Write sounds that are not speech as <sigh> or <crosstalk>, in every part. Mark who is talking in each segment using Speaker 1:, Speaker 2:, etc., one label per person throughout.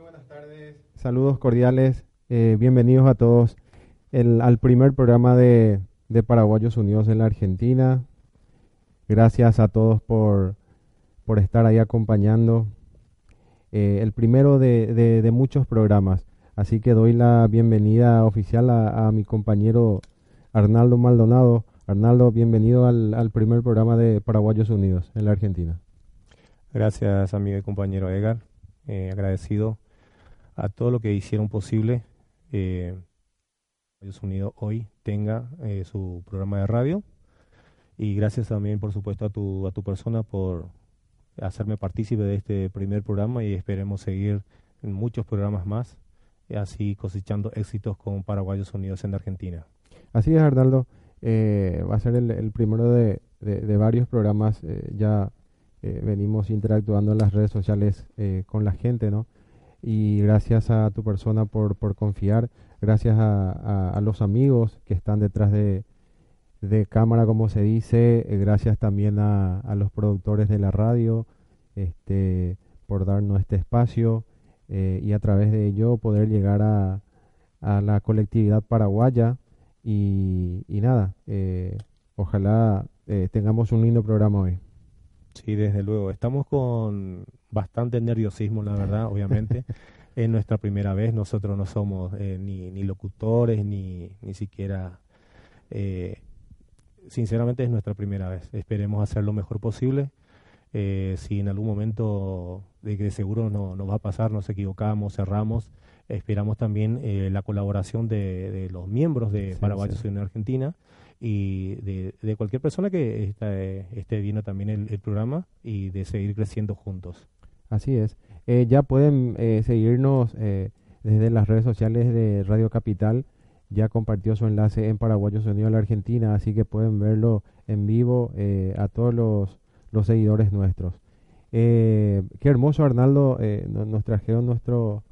Speaker 1: muy buenas tardes. Saludos cordiales. Eh, bienvenidos a todos al primer programa de, Paraguayos Unidos en la Argentina. Gracias a todos por, estar ahí acompañando. Eh, el primero de, muchos programas. Así que doy la bienvenida oficial a, mi compañero Arnaldo Maldonado. Arnaldo, bienvenido al, al primer programa de Paraguayos Unidos en la Argentina.
Speaker 2: Gracias, amigo y compañero Edgar. Eh, agradecido a todo lo que hicieron posible eh, Unidos hoy tenga eh, su programa de radio. Y gracias también, por supuesto, a tu, a tu persona por hacerme partícipe de este primer programa y esperemos seguir en muchos programas más, así cosechando éxitos con Paraguayos Unidos en Argentina.
Speaker 1: Así es, Arnaldo. va a ser el, primero de, de, varios programas ya eh, venimos interactuando en las redes sociales eh, con la gente, ¿no? Y gracias a tu persona por, por confiar, gracias a, a, los amigos que están detrás de, de cámara, como se dice, eh, gracias también a, a, los productores de la radio este, por darnos este espacio y a través de ello poder llegar a, a la colectividad paraguaya y, y nada, ojalá tengamos un lindo programa hoy.
Speaker 2: Sí, desde luego. Estamos con bastante nerviosismo, la verdad, obviamente. <laughs> es nuestra primera vez. Nosotros no somos eh, ni, ni, locutores, ni, ni siquiera... Eh, sinceramente es nuestra primera vez. Esperemos hacer lo mejor posible. Eh, si en algún momento de que seguro no nos va a pasar, nos equivocamos, cerramos, esperamos también la colaboración de, de, los miembros de Paraguay sí. en Argentina y de, de cualquier persona que está, esté viendo también el, programa y de seguir creciendo juntos.
Speaker 1: Así es. Eh, ya pueden eh, seguirnos eh, desde las redes sociales de Radio Capital. Ya compartió su enlace en Paraguayos Unidos de la Argentina, así que pueden verlo en vivo a todos los, los seguidores nuestros. qué hermoso, Arnaldo. nos trajeron nuestro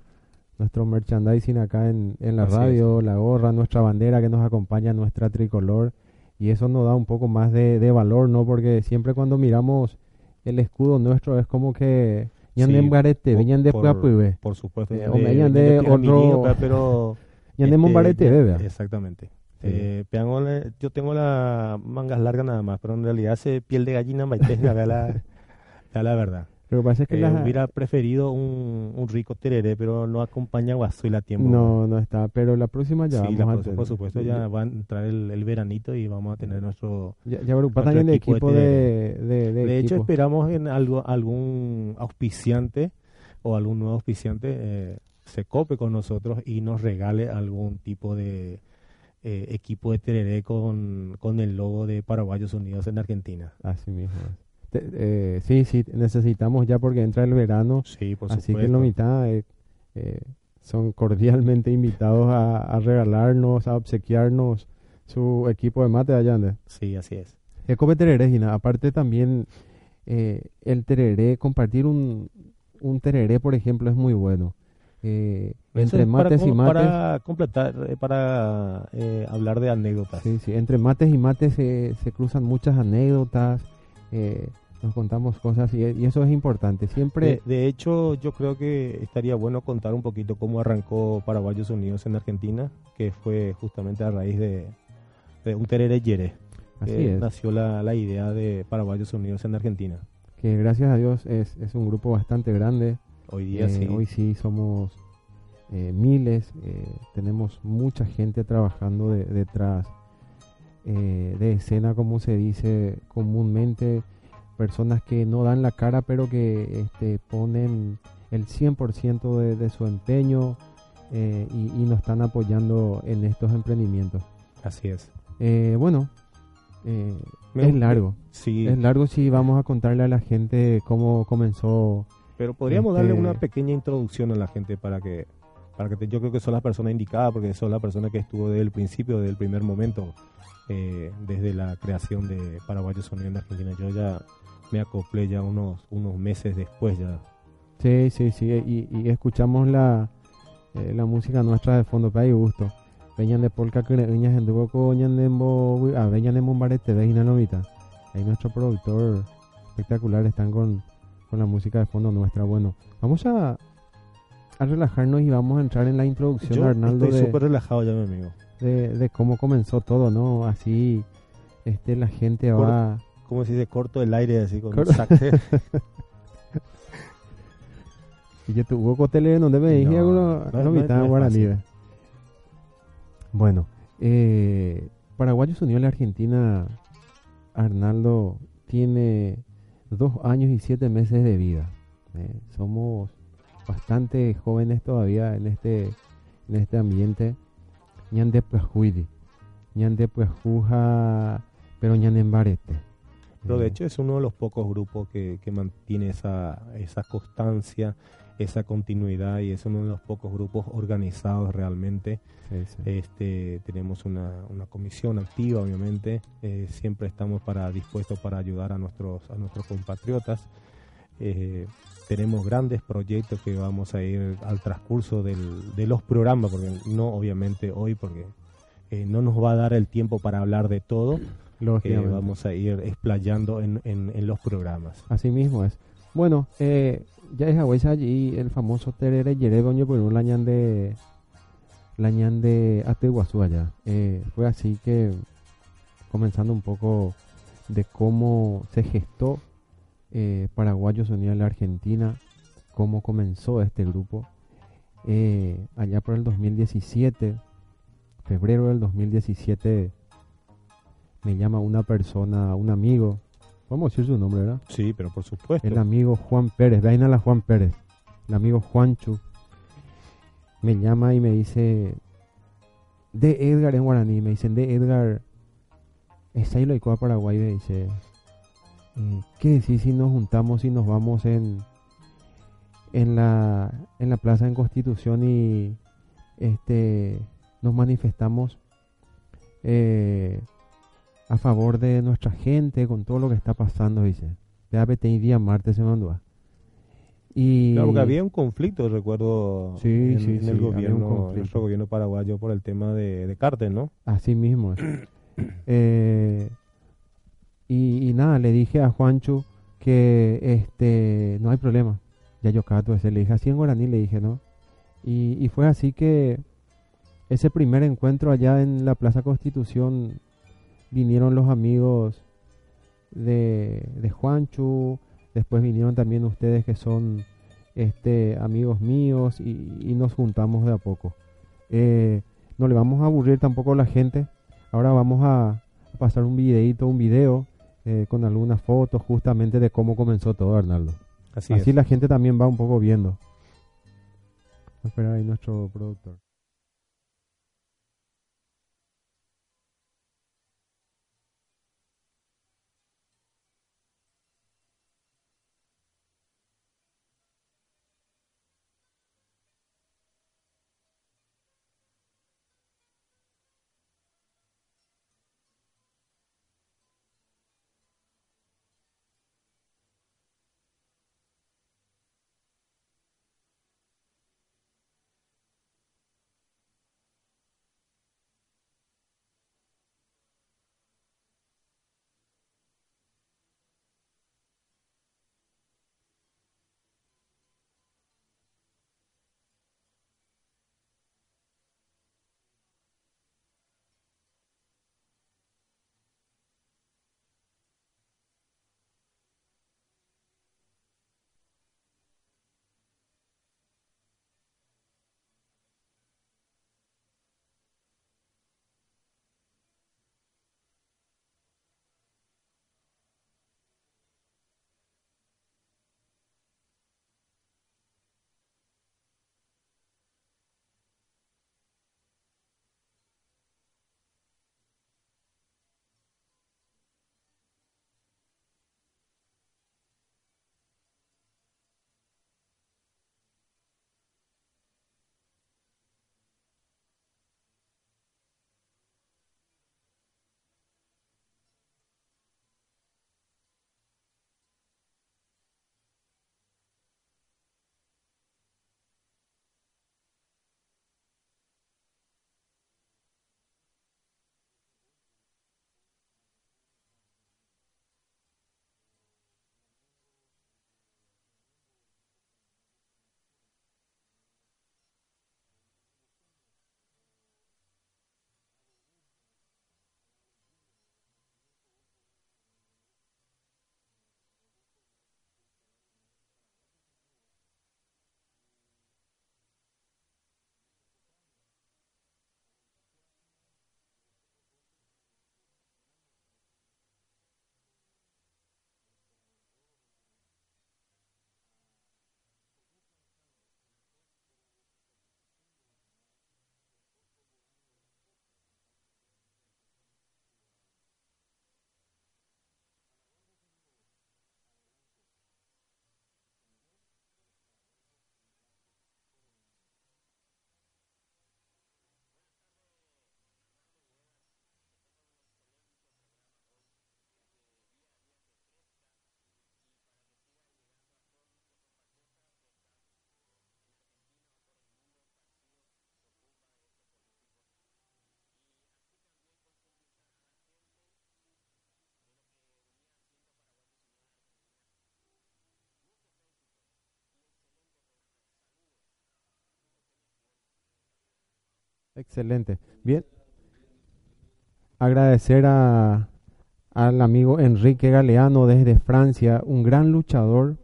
Speaker 1: nuestro merchandising acá en, en la radio, la gorra, nuestra bandera que nos acompaña, nuestra tricolor. Y eso nos da un poco más de, de valor, ¿no? Porque siempre cuando miramos el escudo nuestro es como que ñan de Mbarete, venían de
Speaker 2: Puapuibe. Por supuesto.
Speaker 1: Eh, o de, otro...
Speaker 2: Pero...
Speaker 1: ñan de este, Mbarete, bebé.
Speaker 2: Exactamente. Eh, yo tengo las mangas largas nada más, pero en realidad hace piel de gallina, maite, la, la, la verdad.
Speaker 1: Lo que pasa es que
Speaker 2: eh, hubiera preferido un, un, rico tereré, pero no acompaña a tiempo.
Speaker 1: No, no está. Pero la próxima ya
Speaker 2: sí, vamos a tener. Por supuesto, ya va a entrar el, el, veranito y vamos a tener nuestro.
Speaker 1: Ya, ya también equipo, equipo de, de,
Speaker 2: de, de hecho, esperamos en algo algún auspiciante o algún nuevo auspiciante eh, se cope con nosotros y nos regale algún tipo de eh, equipo de tereré con, con el logo de Paraguayos Unidos en Argentina.
Speaker 1: Así mismo. Eh, sí, sí, necesitamos ya porque entra el verano.
Speaker 2: Sí, por
Speaker 1: así que la mitad eh, eh, son cordialmente invitados a, regalarnos, a obsequiarnos su equipo de mate allá.
Speaker 2: Sí, así es.
Speaker 1: Ecobe tereré, Gina. Aparte también el tereré, compartir un, un tereré, por ejemplo, es muy bueno. entre mates y mates.
Speaker 2: Para completar, para hablar de anécdotas.
Speaker 1: Sí, sí, entre mates y mates se, se cruzan muchas anécdotas eh, nos contamos cosas y, eso es importante. Siempre.
Speaker 2: De, hecho, yo creo que estaría bueno contar un poquito cómo arrancó Paraguayos Unidos en Argentina, que fue justamente a raíz de, un terere yere.
Speaker 1: Así
Speaker 2: Nació la, idea de Paraguayos Unidos en Argentina.
Speaker 1: Que gracias a Dios es, es un grupo bastante grande.
Speaker 2: Hoy día eh, sí.
Speaker 1: Hoy sí somos eh, miles, tenemos mucha gente trabajando detrás eh, de escena, como se dice comúnmente, personas que no dan la cara, pero que este, ponen el 100% de, de, su empeño eh, y, nos están apoyando en estos emprendimientos.
Speaker 2: Así es.
Speaker 1: Eh, bueno, es largo.
Speaker 2: Sí.
Speaker 1: Es largo si vamos a contarle a la gente cómo comenzó.
Speaker 2: Pero podríamos darle este una pequeña introducción a la gente para que, para que yo creo que son las personas indicadas, porque son las personas que estuvo desde el principio, desde el primer momento eh, desde la creación de Paraguayos Unidos en Argentina. Yo ya me acoplé ya unos, unos meses después ya.
Speaker 1: Sí, sí, sí, y, escuchamos la, eh, la música nuestra de fondo, para gusto. Veñan de polka que veñan boco, veñan de ah, veñan de veñan novita. Ahí nuestro productor espectacular están con, con la música de fondo nuestra. Bueno, vamos a a relajarnos y vamos a entrar en la introducción,
Speaker 2: Yo
Speaker 1: Arnaldo,
Speaker 2: estoy súper relajado ya, mi amigo.
Speaker 1: de, de cómo comenzó todo, ¿no? Así este la gente
Speaker 2: Por-
Speaker 1: va...
Speaker 2: ¿Cómo se dice? Corto el aire así con saque. <laughs>
Speaker 1: Y yo tuvo cotele donde me dije
Speaker 2: No, no
Speaker 1: no
Speaker 2: no
Speaker 1: guaraní. Bueno, eh, Paraguay se unió a la Argentina. Arnaldo tiene dos años y siete meses de vida. eh. Somos bastante jóvenes todavía en este en este ambiente. Ñande Puajuidi, Ñande Puajuja, pero Ñande Embarete.
Speaker 2: Pero de
Speaker 1: Eh,
Speaker 2: hecho es uno de los pocos grupos que, que mantiene esa, esa constancia, esa continuidad y es uno de los pocos grupos organizados realmente.
Speaker 1: sí, sí.
Speaker 2: Este, tenemos una, una comisión activa, obviamente. eh, siempre estamos para dispuestos para ayudar a nuestros, a nuestros compatriotas. Eh, tenemos grandes proyectos que vamos a ir al transcurso del- de los programas, porque no obviamente hoy, porque eh, no nos va a dar el tiempo para hablar de todo, que <clears throat>
Speaker 1: Lógicamente.
Speaker 2: vamos a ir explayando en, en, en los programas.
Speaker 1: Así mismo es. Bueno, eh, ya es allí el famoso Terere Yeregoño por un lañán de lañán de Ateguazú allá. Eh, fue así que comenzando un poco de cómo se gestó eh, Paraguayos Unidos en la Argentina, cómo comenzó este grupo. Eh, allá por el 2017, febrero del 2017, me llama una persona, un amigo, a decir su nombre, ¿verdad?
Speaker 2: Sí, pero por supuesto.
Speaker 1: El amigo Juan Pérez, vaina la Juan Pérez, el amigo Juanchu, me llama y me dice, de Edgar en guaraní, me dicen, de Edgar, está ahí lo de Paraguay, me dice, ¿qué decís si nos juntamos y nos vamos en, en la, en la plaza en Constitución y este, nos manifestamos eh, a favor de nuestra gente con todo lo que está pasando, dice. De y día martes se mandó. Y
Speaker 2: Claro, porque había un conflicto, recuerdo,
Speaker 1: Sí,
Speaker 2: en,
Speaker 1: sí,
Speaker 2: en el gobierno, nuestro gobierno paraguayo por el tema de, de cártel, ¿no?
Speaker 1: Así mismo. <clears throat> Eh, y, nada, le dije a Juanchu que este no hay problema. Ya yo cato ese, le dije así en guaraní, le dije, ¿no? Y, y fue así que ese primer encuentro allá en la Plaza Constitución vinieron los amigos de, de Juanchu, después vinieron también ustedes que son este amigos míos y, y nos juntamos de a poco. Eh, no le vamos a aburrir tampoco a la gente. Ahora vamos a pasar un videito, un video eh, con algunas fotos justamente de cómo comenzó todo, Arnaldo.
Speaker 2: Así,
Speaker 1: Así
Speaker 2: es.
Speaker 1: la gente también va un poco viendo. Espera ahí nuestro productor. Excelente. Bien. Agradecer a, al amigo Enrique Galeano desde Francia, un gran luchador,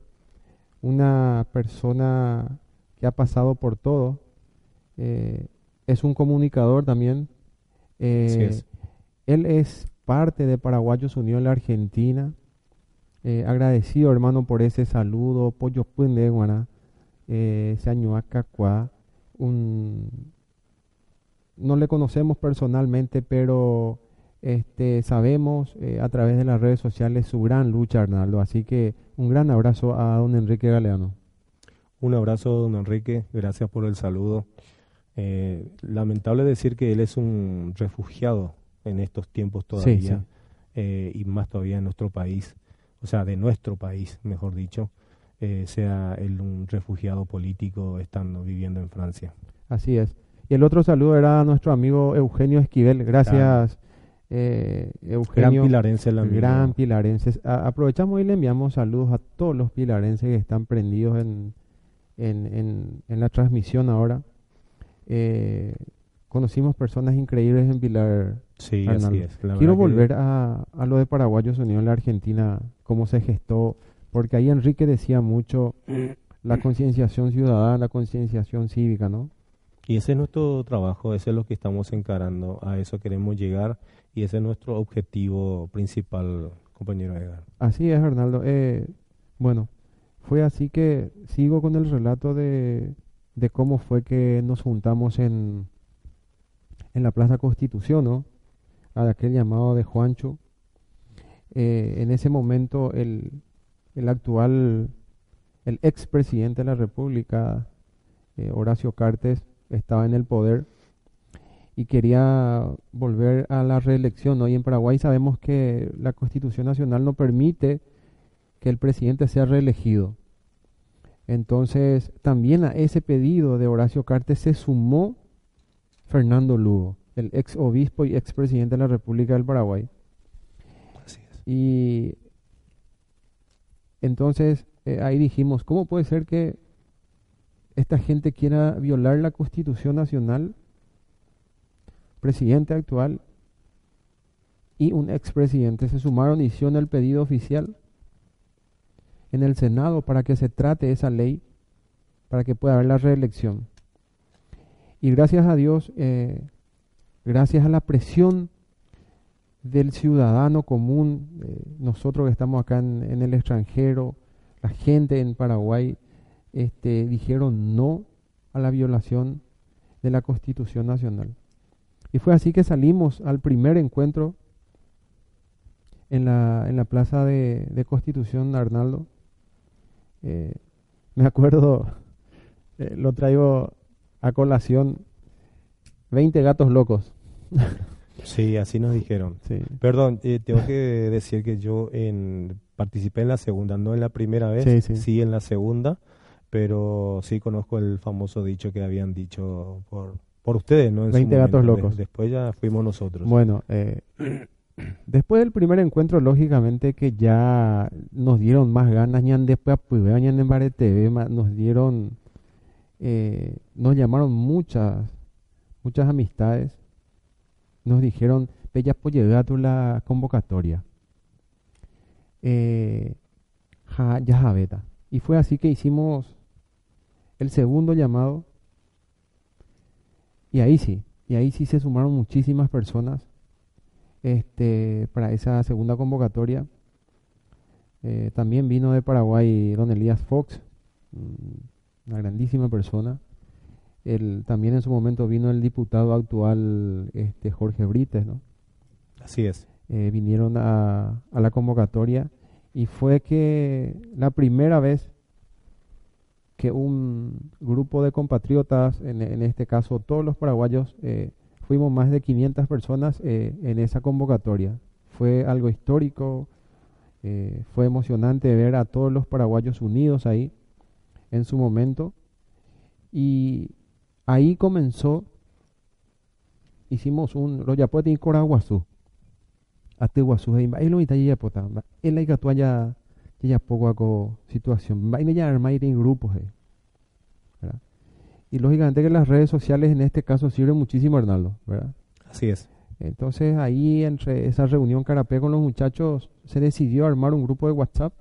Speaker 1: una persona que ha pasado por todo. Eh, es un comunicador también. Eh, él es parte de Paraguayos Unión la Argentina. Eh, agradecido, hermano, por ese saludo. Pollo Pundeguana, eh, Seañuacacuá. Un... No le conocemos personalmente, pero este, sabemos eh, a través de las redes sociales su gran lucha, Arnaldo. Así que un gran abrazo a don Enrique Galeano.
Speaker 2: Un abrazo, don Enrique. Gracias por el saludo. Eh, lamentable decir que él es un refugiado en estos tiempos todavía, eh, y más todavía en nuestro país, o sea, de nuestro país, mejor dicho, sea él un refugiado político estando viviendo en Francia.
Speaker 1: Así es. Y el otro saludo era a nuestro amigo Eugenio Esquivel. Gracias, eh, Eugenio.
Speaker 2: Gran pilarense el amigo.
Speaker 1: Gran pilarense. aprovechamos y le enviamos saludos a todos los pilarenses que están prendidos en, en, en, la transmisión ahora. Eh, conocimos personas increíbles en Pilar.
Speaker 2: Sí, así es.
Speaker 1: Quiero volver a, a, lo de Paraguayos Unidos en la Argentina, cómo se gestó, porque ahí Enrique decía mucho <coughs> la concienciación ciudadana, la concienciación cívica, ¿no?
Speaker 2: Y ese es nuestro trabajo, ese es lo que estamos encarando, a eso queremos llegar y ese es nuestro objetivo principal, compañero Edgar.
Speaker 1: Así es, Arnaldo. Eh, bueno, fue así que sigo con el relato de, cómo fue que nos juntamos en, en la Plaza Constitución, ¿no? A aquel llamado de Juancho. Eh, en ese momento el, el actual, el expresidente de la República, eh, Horacio Cartes, estaba en el poder y quería volver a la reelección. ¿no? Y en Paraguay sabemos que la Constitución Nacional no permite que el presidente sea reelegido. Entonces, también a ese pedido de Horacio Cartes se sumó Fernando Lugo, el ex obispo y ex presidente de la República del Paraguay.
Speaker 2: Así es.
Speaker 1: Y entonces eh, ahí dijimos, ¿cómo puede ser que esta gente quiera violar la Constitución Nacional? Presidente actual y un expresidente se sumaron y hicieron el pedido oficial en el Senado para que se trate esa ley, para que pueda haber la reelección. Y gracias a Dios, eh, gracias a la presión del ciudadano común, eh, nosotros que estamos acá en, el extranjero, la gente en Paraguay, este, dijeron no a la violación de la Constitución Nacional. Y fue así que salimos al primer encuentro en la, en la plaza de, de Constitución, Arnaldo. Eh, me acuerdo, <laughs> lo traigo a colación 20 gatos locos.
Speaker 2: Sí, así nos dijeron.
Speaker 1: Sí.
Speaker 2: Perdón, eh, tengo que decir que yo en, participé en la segunda, no en la primera vez, sí, en la segunda, pero sí conozco el famoso dicho que habían dicho por, por ustedes, ¿no?
Speaker 1: 20 gatos locos.
Speaker 2: después ya fuimos nosotros.
Speaker 1: Bueno, eh, <coughs> después del primer encuentro, lógicamente que ya nos dieron más ganas, ñan después ñan en TV, nos dieron eh, nos llamaron muchas, muchas amistades, nos dijeron, Bella pues tu la convocatoria. Eh, ya beta. Y fue así que hicimos el segundo llamado. Y ahí sí, y ahí sí se sumaron muchísimas personas este, para esa segunda convocatoria. Eh, también vino de Paraguay don Elías Fox, mm, una grandísima persona. El, también en su momento vino el diputado actual este Jorge Brites, ¿no?
Speaker 2: Así es.
Speaker 1: Eh, vinieron a, a, la convocatoria y fue que la primera vez que un grupo de compatriotas, en, en este caso todos los paraguayos, eh, fuimos más de 500 personas eh, en esa convocatoria. Fue algo histórico, fue emocionante ver a todos los paraguayos unidos ahí en su momento. Y ahí comenzó, hicimos un, lo yapote en Coraguazú, ahí lo mitad ya pota, en la ya poco situación, va y ya armar en grupos, ¿verdad? Y lógicamente que las redes sociales en este caso sirven muchísimo, Arnaldo, ¿verdad?
Speaker 2: Así es.
Speaker 1: Entonces ahí entre esa reunión carapé con los muchachos se decidió armar un grupo de WhatsApp.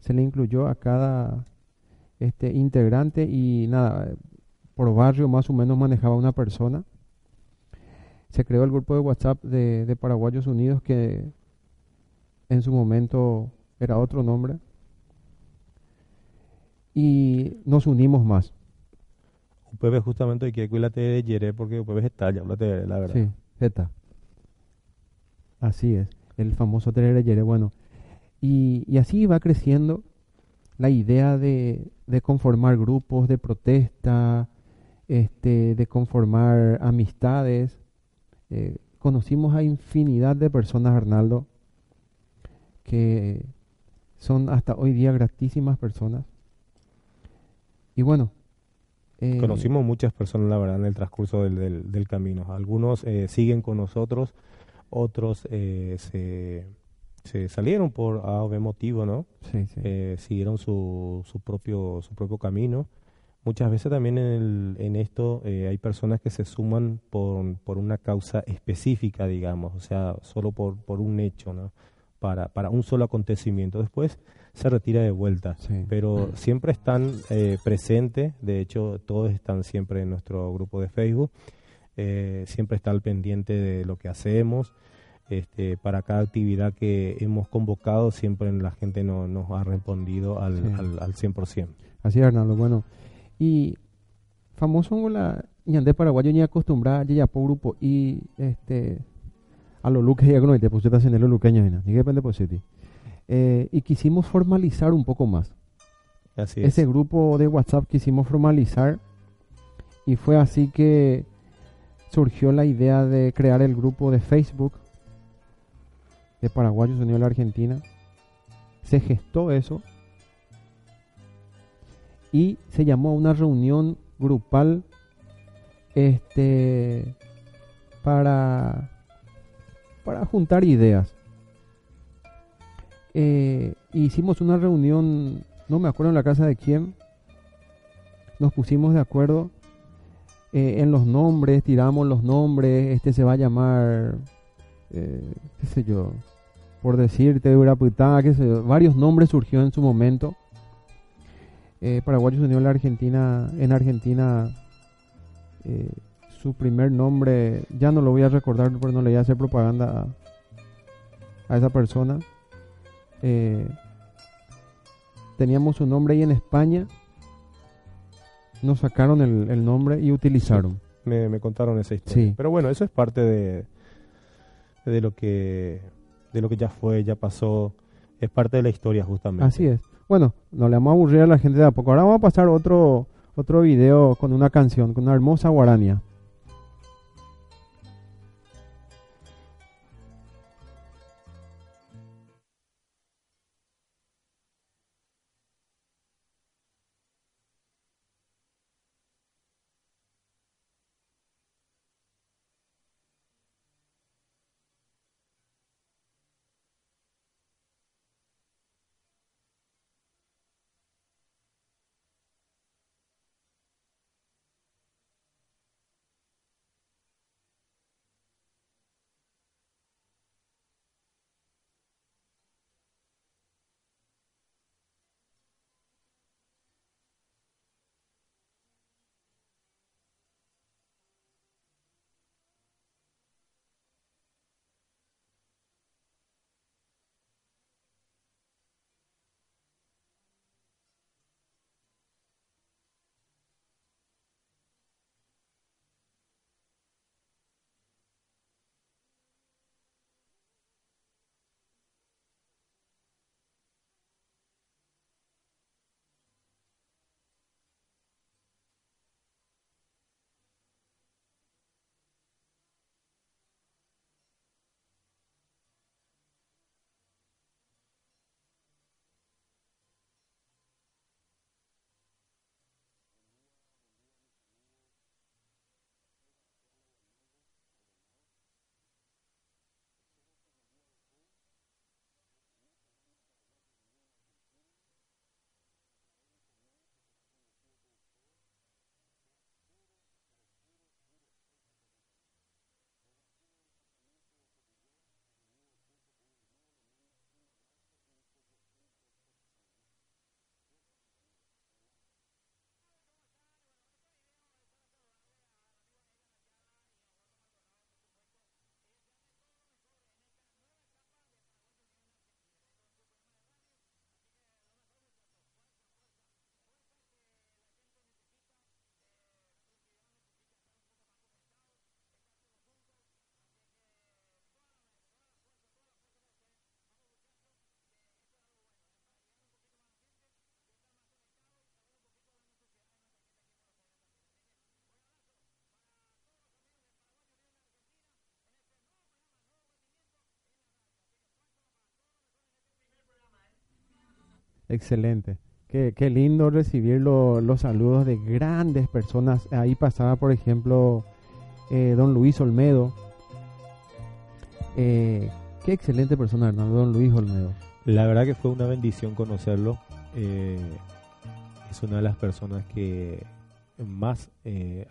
Speaker 1: Se le incluyó a cada este integrante y nada, por barrio más o menos manejaba una persona. Se creó el grupo de WhatsApp de, de Paraguayos Unidos que en su momento era otro nombre. Y nos unimos más.
Speaker 2: UPB justamente que cuídate de Yere porque UPB está ya, de la verdad.
Speaker 1: Sí, Z. Así es, el famoso de Yere. Bueno, y, y, así va creciendo la idea de, de conformar grupos de protesta, este, de conformar amistades. Eh, conocimos a infinidad de personas, Arnaldo, que son hasta hoy día gratísimas personas. Y bueno.
Speaker 2: Eh, Conocimos muchas personas, la verdad, en el transcurso del, del, camino. Algunos eh, siguen con nosotros, otros eh, se, se, salieron por A motivo, ¿no?
Speaker 1: Sí, sí.
Speaker 2: siguieron su, su, propio, su propio camino. Muchas veces también en, el, en esto hay personas que se suman por, por una causa específica, digamos, o sea, solo por, por un hecho, ¿no? Para, para un solo acontecimiento. Después se retira de vuelta, pero siempre están eh, presentes, de hecho todos están siempre en nuestro grupo de Facebook, eh, siempre está al pendiente de lo que hacemos. Este, para cada actividad que hemos convocado, siempre la gente no, nos ha respondido al, al, al 100%.
Speaker 1: Así es, Arnaldo. Bueno, y famoso la ñandé paraguayo ni acostumbrada ya por grupo y este a los luques ya no te pusiste a los luqueños ni depende pues ti. Eh, y quisimos formalizar un poco más.
Speaker 2: Así
Speaker 1: ese grupo de WhatsApp quisimos formalizar y fue así que surgió la idea de crear el grupo de Facebook de Paraguayos Unidos a la Argentina. Se gestó eso y se llamó a una reunión grupal este para para juntar ideas. Eh, hicimos una reunión, no me acuerdo en la casa de quién, nos pusimos de acuerdo eh, en los nombres, tiramos los nombres, este se va a llamar, eh, qué sé yo, por decirte, Uraputá, qué sé varios nombres surgió en su momento. Paraguayos Unidos la Argentina, en Argentina su primer nombre, ya no lo voy a recordar porque no le voy a hacer propaganda a, esa persona. Eh, teníamos su nombre ahí en España, nos sacaron el, nombre y utilizaron.
Speaker 2: me, contaron esa historia. Pero bueno, eso es parte de, de lo que de lo que ya fue, ya pasó, es parte de la historia justamente.
Speaker 1: Así es. Bueno, no le vamos a aburrir a la gente de a poco. Ahora vamos a pasar otro otro video con una canción, con una hermosa guarania. Excelente. Qué, qué lindo recibir lo- los saludos de grandes personas. Ahí pasaba, por ejemplo, eh, don Luis Olmedo. Eh, qué excelente persona, don Luis Olmedo.
Speaker 2: La verdad que fue una bendición conocerlo. eh, es una de las personas que más eh,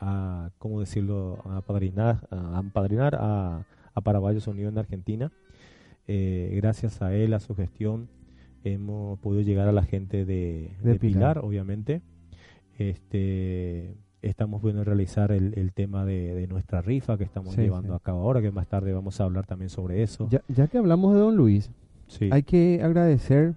Speaker 2: ¿cómo decirlo?, a apadrinar, a apadrinar a, a Paraguayos Unidos en Argentina. Gracias a él, a su gestión, hemos podido llegar a la gente de,
Speaker 1: De
Speaker 2: de
Speaker 1: Pilar.
Speaker 2: Pilar, obviamente. Este, estamos pudiendo realizar el, el tema de, de nuestra rifa que estamos
Speaker 1: Sí,
Speaker 2: llevando
Speaker 1: sí.
Speaker 2: a cabo ahora, que más tarde vamos a hablar también sobre eso.
Speaker 1: Ya, ya que hablamos de don Luis,
Speaker 2: Sí,
Speaker 1: hay que agradecer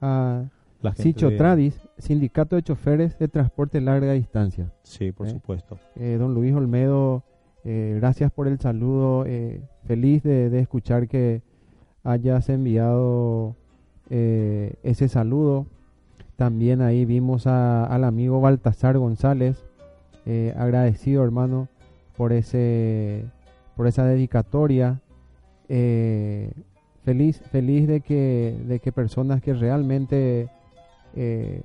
Speaker 1: a
Speaker 2: la
Speaker 1: Sicho
Speaker 2: de-
Speaker 1: Tradis, Sindicato de Choferes de Transporte Larga Distancia.
Speaker 2: Sí, por
Speaker 1: ¿eh?
Speaker 2: supuesto.
Speaker 1: Eh, don Luis Olmedo, eh, gracias por el saludo. feliz de, de escuchar que hayas enviado eh, ese saludo. También ahí vimos a- al amigo Baltasar González, eh, agradecido hermano por ese por esa dedicatoria. Eh, feliz feliz de que de que personas que realmente eh,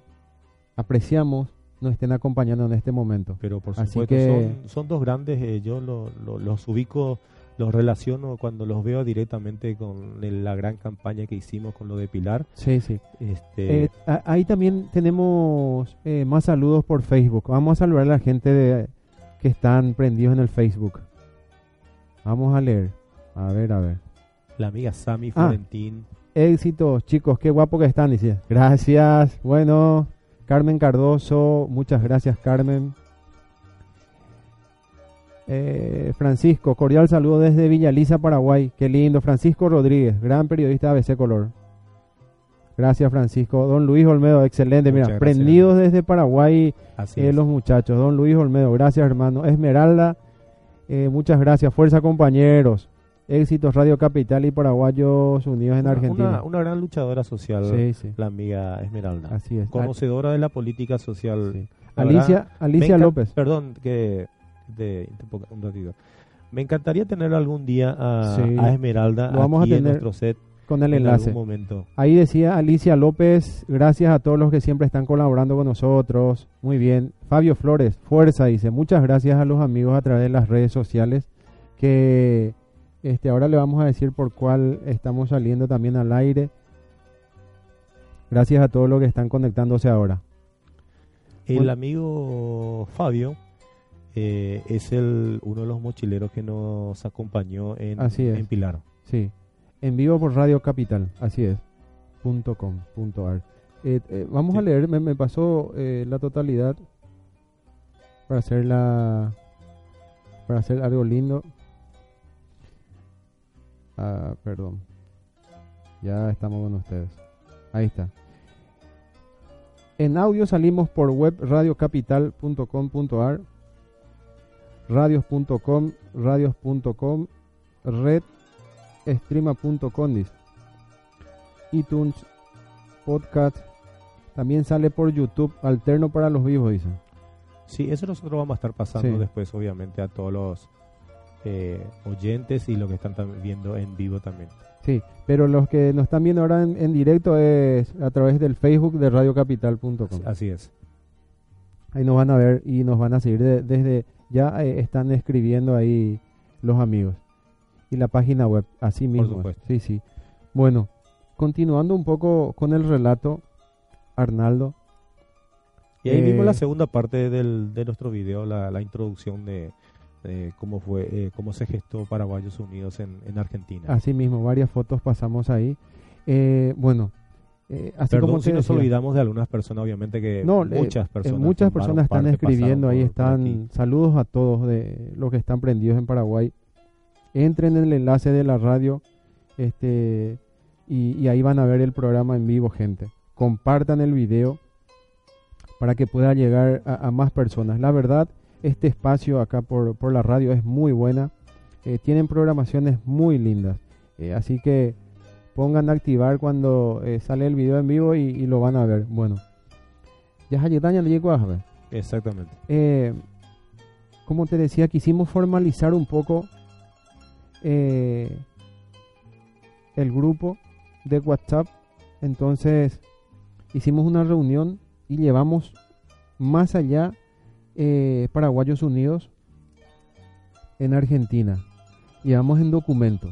Speaker 1: apreciamos nos estén acompañando en este momento.
Speaker 2: Pero por
Speaker 1: Así
Speaker 2: supuesto,
Speaker 1: que-
Speaker 2: son, son dos grandes, yo lo- lo- los ubico, los relaciono cuando los veo directamente con el- la gran campaña que hicimos con lo de Pilar.
Speaker 1: Sí, sí.
Speaker 2: Este,
Speaker 1: Eh, ahí también tenemos eh, más saludos por Facebook. Vamos a saludar a la gente de- que están prendidos en el Facebook. Vamos a leer. A ver, a ver.
Speaker 2: la amiga Sami
Speaker 1: Ah.
Speaker 2: Florentín,
Speaker 1: Éxitos, chicos, qué guapo que están, dice. Gracias. Bueno, Carmen Cardoso, muchas gracias, Carmen. Eh, Francisco, cordial saludo desde Villaliza, Paraguay. Qué lindo. Francisco Rodríguez, gran periodista de ABC Color. Gracias, Francisco. Don Luis Olmedo, excelente. Mira,
Speaker 2: gracias.
Speaker 1: prendidos desde Paraguay
Speaker 2: así
Speaker 1: eh, los muchachos. Don Luis Olmedo, gracias, hermano. Esmeralda, eh, muchas gracias. Fuerza, compañeros. Éxitos Radio Capital y Paraguayos Unidos en
Speaker 2: Una-
Speaker 1: Argentina.
Speaker 2: Una, una gran luchadora social,
Speaker 1: Sí, sí.
Speaker 2: la amiga Esmeralda.
Speaker 1: Así es.
Speaker 2: Conocedora de la política social.
Speaker 1: Sí.
Speaker 2: La
Speaker 1: Alicia,
Speaker 2: verdad,
Speaker 1: Alicia López.
Speaker 2: Perdón, que interponga un ratito. Me encantaría tener algún día a,
Speaker 1: Sí.
Speaker 2: a Esmeralda
Speaker 1: Lo vamos a
Speaker 2: aquí en
Speaker 1: tener
Speaker 2: nuestro set
Speaker 1: Con el
Speaker 2: en
Speaker 1: enlace.
Speaker 2: algún momento.
Speaker 1: Ahí decía Alicia López, gracias a todos los que siempre están colaborando con nosotros. Muy bien. Fabio Flores, fuerza, dice. Muchas gracias a los amigos a través de las redes sociales. Que este ahora le vamos a decir por cuál estamos saliendo también al aire. Gracias a todos los que están conectándose ahora.
Speaker 2: El amigo Fabio eh, es el uno de los mochileros que nos acompañó en,
Speaker 1: Así es.
Speaker 2: en Pilar.
Speaker 1: Sí. En vivo por Radio Capital, así es. Punto com, punto ar. Eh, eh, vamos a leer, me, me pasó la totalidad para hacer la para hacer algo lindo. Ah, perdón. Ya estamos con ustedes. Ahí está. En audio salimos por web radiocapital.com.ar, radios.com, radios.com, red streama.com dice. iTunes, podcast, también sale por YouTube, alterno para los vivos, dicen.
Speaker 2: Sí, eso nosotros vamos a estar pasando
Speaker 1: Sí.
Speaker 2: después, obviamente, a todos los eh, oyentes y los que están viendo en vivo también.
Speaker 1: Sí, pero los que nos están viendo ahora en, en directo es a través del Facebook de radiocapital.com.
Speaker 2: Así es.
Speaker 1: Ahí nos van a ver y nos van a seguir de- desde, ya eh, están escribiendo ahí los amigos. Y la página web, así mismo.
Speaker 2: supuesto.
Speaker 1: Sí, sí. Bueno, continuando un poco con el relato, Arnaldo.
Speaker 2: Y ahí
Speaker 1: Eh,
Speaker 2: vimos la segunda parte del, de nuestro video, la, la introducción de, de cómo fue, eh, cómo se gestó Paraguayos Unidos en, en Argentina.
Speaker 1: Así mismo, varias fotos pasamos ahí. Eh, bueno, eh, así
Speaker 2: Perdón
Speaker 1: como
Speaker 2: si nos
Speaker 1: decía,
Speaker 2: olvidamos de algunas personas, obviamente que
Speaker 1: No, eh,
Speaker 2: muchas
Speaker 1: eh,
Speaker 2: personas.
Speaker 1: muchas personas están escribiendo, ahí
Speaker 2: por-
Speaker 1: están. Saludos a todos de los que están prendidos en Paraguay. Entren en el enlace de la radio este y, y ahí van a ver el programa en vivo, gente. Compartan el video para que pueda llegar a, a más personas. La verdad, este espacio acá por, por la radio es muy buena. Eh, tienen programaciones muy lindas. Así que pongan a activar cuando eh, sale el video en vivo y, y lo van a ver. Bueno, ya Hayetaña le llegó a ver.
Speaker 2: Exactamente.
Speaker 1: Eh, como te decía, quisimos formalizar un poco eh, el grupo de WhatsApp. Entonces, hicimos una reunión y llevamos más allá Paraguayos Unidos en Argentina. Llevamos en documento.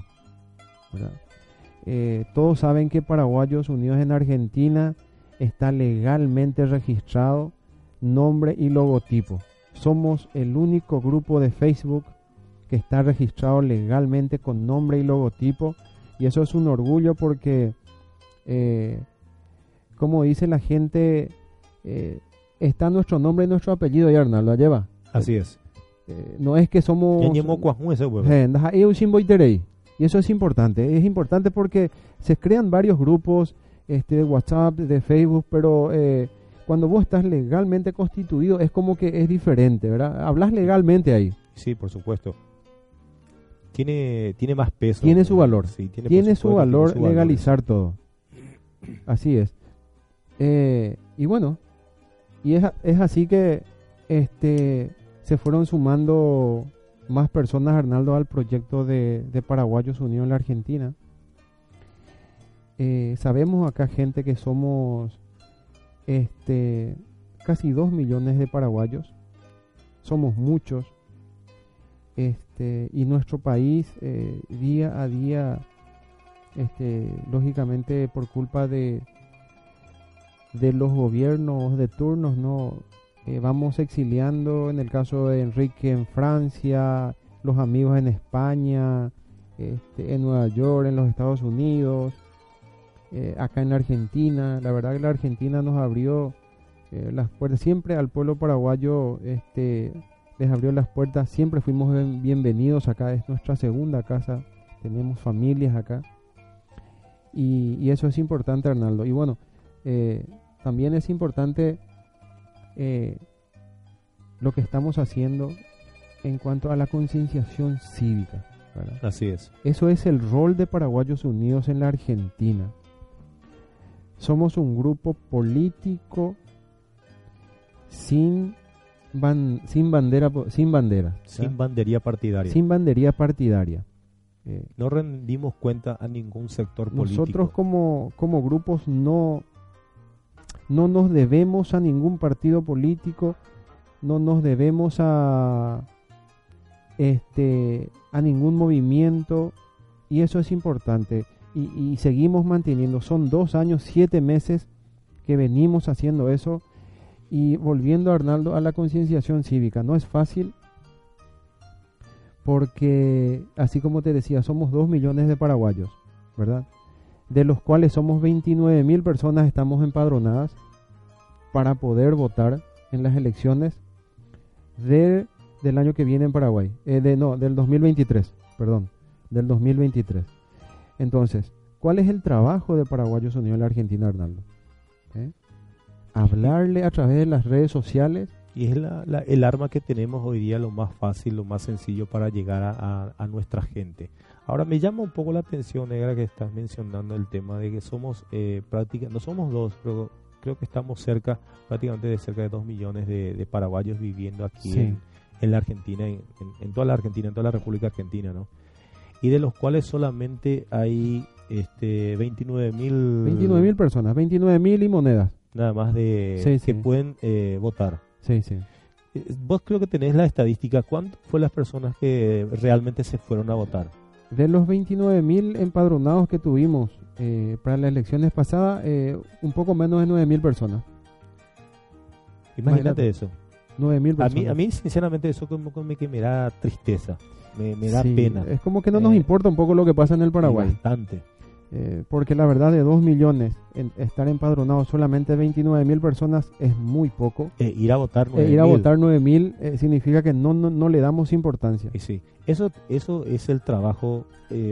Speaker 1: Eh, todos saben que Paraguayos Unidos en Argentina está legalmente registrado nombre y logotipo. Somos el único grupo de Facebook que está registrado legalmente con nombre y logotipo. Y eso es un orgullo porque, eh, como dice la gente, eh, está nuestro nombre y nuestro apellido, y Arnaldo, lleva.
Speaker 2: Así es.
Speaker 1: Eh, no es que somos... Y eso es importante. Es importante porque se crean varios grupos este, de WhatsApp, de Facebook, pero cuando vos estás legalmente constituido es como que es diferente, ¿verdad? Hablas legalmente ahí.
Speaker 2: Sí, por supuesto. Tiene, tiene más peso.
Speaker 1: Tiene su valor. tiene, su valor legalizar todo. Así es. Eh, y bueno, y es, es así que este se fueron sumando más personas, Arnaldo, al proyecto de, de Paraguayos Unidos en la Argentina. Eh, sabemos acá gente que somos este, casi dos millones de paraguayos. Somos muchos. Este, y nuestro país eh, día a día, este, lógicamente por culpa de, de los gobiernos de turnos, no eh, vamos exiliando. En el caso de Enrique en Francia, los amigos en España, este, en Nueva York, en los Estados Unidos eh, acá en Argentina. La verdad que la Argentina nos abrió eh, las puertas, siempre al pueblo paraguayo este, les abrió las puertas, siempre fuimos bienvenidos acá, es nuestra segunda casa, tenemos familias acá. Y, eso es importante, Arnaldo. Y bueno, también es importante lo que estamos haciendo en cuanto a la concienciación cívica.
Speaker 2: Así es.
Speaker 1: Eso es el rol de Paraguayos Unidos en la Argentina. Somos un grupo político sin, sin bandera, sin bandera.
Speaker 2: Sin bandería partidaria.
Speaker 1: Sin bandería partidaria.
Speaker 2: Eh, no rendimos cuenta a ningún sector
Speaker 1: político. Nosotros como, como grupos no, no nos debemos a ningún partido político, no nos debemos a, este, a ningún movimiento y eso es importante y, seguimos manteniendo. Son dos años, siete meses que venimos haciendo eso y volviendo, Arnaldo, a la concienciación cívica. No es fácil porque, así como te decía, somos dos millones de paraguayos, ¿verdad? De los cuales somos 29 mil personas estamos empadronadas para poder votar en las elecciones de, del año que viene en Paraguay. Eh, de, no, del 2023, perdón, del 2023. Entonces, ¿cuál es el trabajo de Paraguayos Unidos en la Argentina, Arnaldo? ¿Eh? Hablarle a través de las redes sociales.
Speaker 2: Y es el arma que tenemos hoy día, lo más fácil, lo más sencillo para llegar a, nuestra gente. Ahora me llama un poco la atención, Negra, que estás mencionando el tema de que somos eh, prácticamente, no somos dos, pero creo que estamos cerca, prácticamente de cerca de dos millones de, paraguayos viviendo aquí en, la Argentina, en, toda la Argentina, en toda la República Argentina, ¿no? y de los cuales solamente hay este 29 mil
Speaker 1: 29 mil personas 29 mil y monedas
Speaker 2: nada más de que pueden eh, votar
Speaker 1: sí sí.
Speaker 2: Eh, vos creo que tenés la estadística cuánto fue las personas que realmente se fueron a votar
Speaker 1: de los 29 mil empadronados que tuvimos eh, para las elecciones pasadas un poco menos de 9 mil personas.
Speaker 2: Imagínate, eso.
Speaker 1: 9 mil personas
Speaker 2: a mí, a mí sinceramente eso como que me da tristeza. Me, da pena.
Speaker 1: Es como que no nos eh, importa un poco lo que pasa en el Paraguay.
Speaker 2: Bastante.
Speaker 1: Eh, porque la verdad de 2 millones, estar empadronados solamente 29 mil personas es muy poco.
Speaker 2: Eh, ir a votar 9
Speaker 1: Ir a votar 9 mil significa que no, no, le damos importancia.
Speaker 2: Y sí, eso, eso es el trabajo,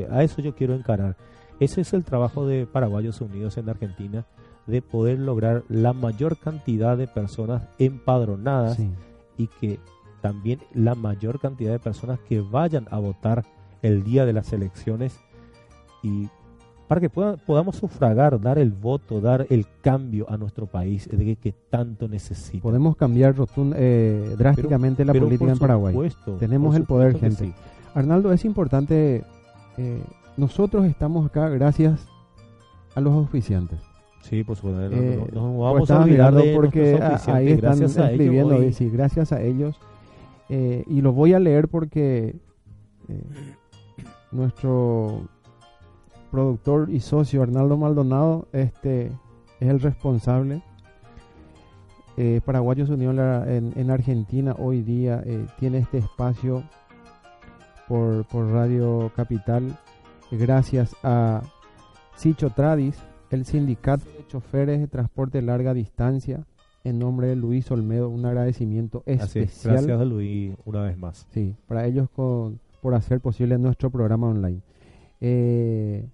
Speaker 2: a eso yo quiero encarar. Ese es el trabajo de Paraguayos Unidos en Argentina, de poder lograr la mayor cantidad de personas empadronadas y que también la mayor cantidad de personas que vayan a votar el día de las elecciones y para que podamos sufragar, dar el voto, dar el cambio a nuestro país de que, tanto necesita.
Speaker 1: Podemos cambiar eh, drásticamente la política en Paraguay. Tenemos el poder, gente. Arnaldo, es importante, eh, nosotros estamos acá gracias a los oficiantes.
Speaker 2: Sí, por supuesto.
Speaker 1: Eh,
Speaker 2: no, no
Speaker 1: pues
Speaker 2: vamos a olvidar de
Speaker 1: porque a- ahí están
Speaker 2: gracias a ellos
Speaker 1: escribiendo, sí, gracias a ellos. Eh, y lo voy a leer porque eh, nuestro productor y socio Arnaldo Maldonado este es el responsable. Eh, Paraguayos Unidos la- en, en Argentina hoy día eh, tiene este espacio por, por Radio Capital gracias a Sicho Tradis, el sindicato de choferes de transporte de larga distancia, en nombre de Luis Olmedo, un agradecimiento
Speaker 2: es,
Speaker 1: especial
Speaker 2: gracias a Luis una vez más.
Speaker 1: sí, para ellos con, por hacer posible nuestro programa online. Eh,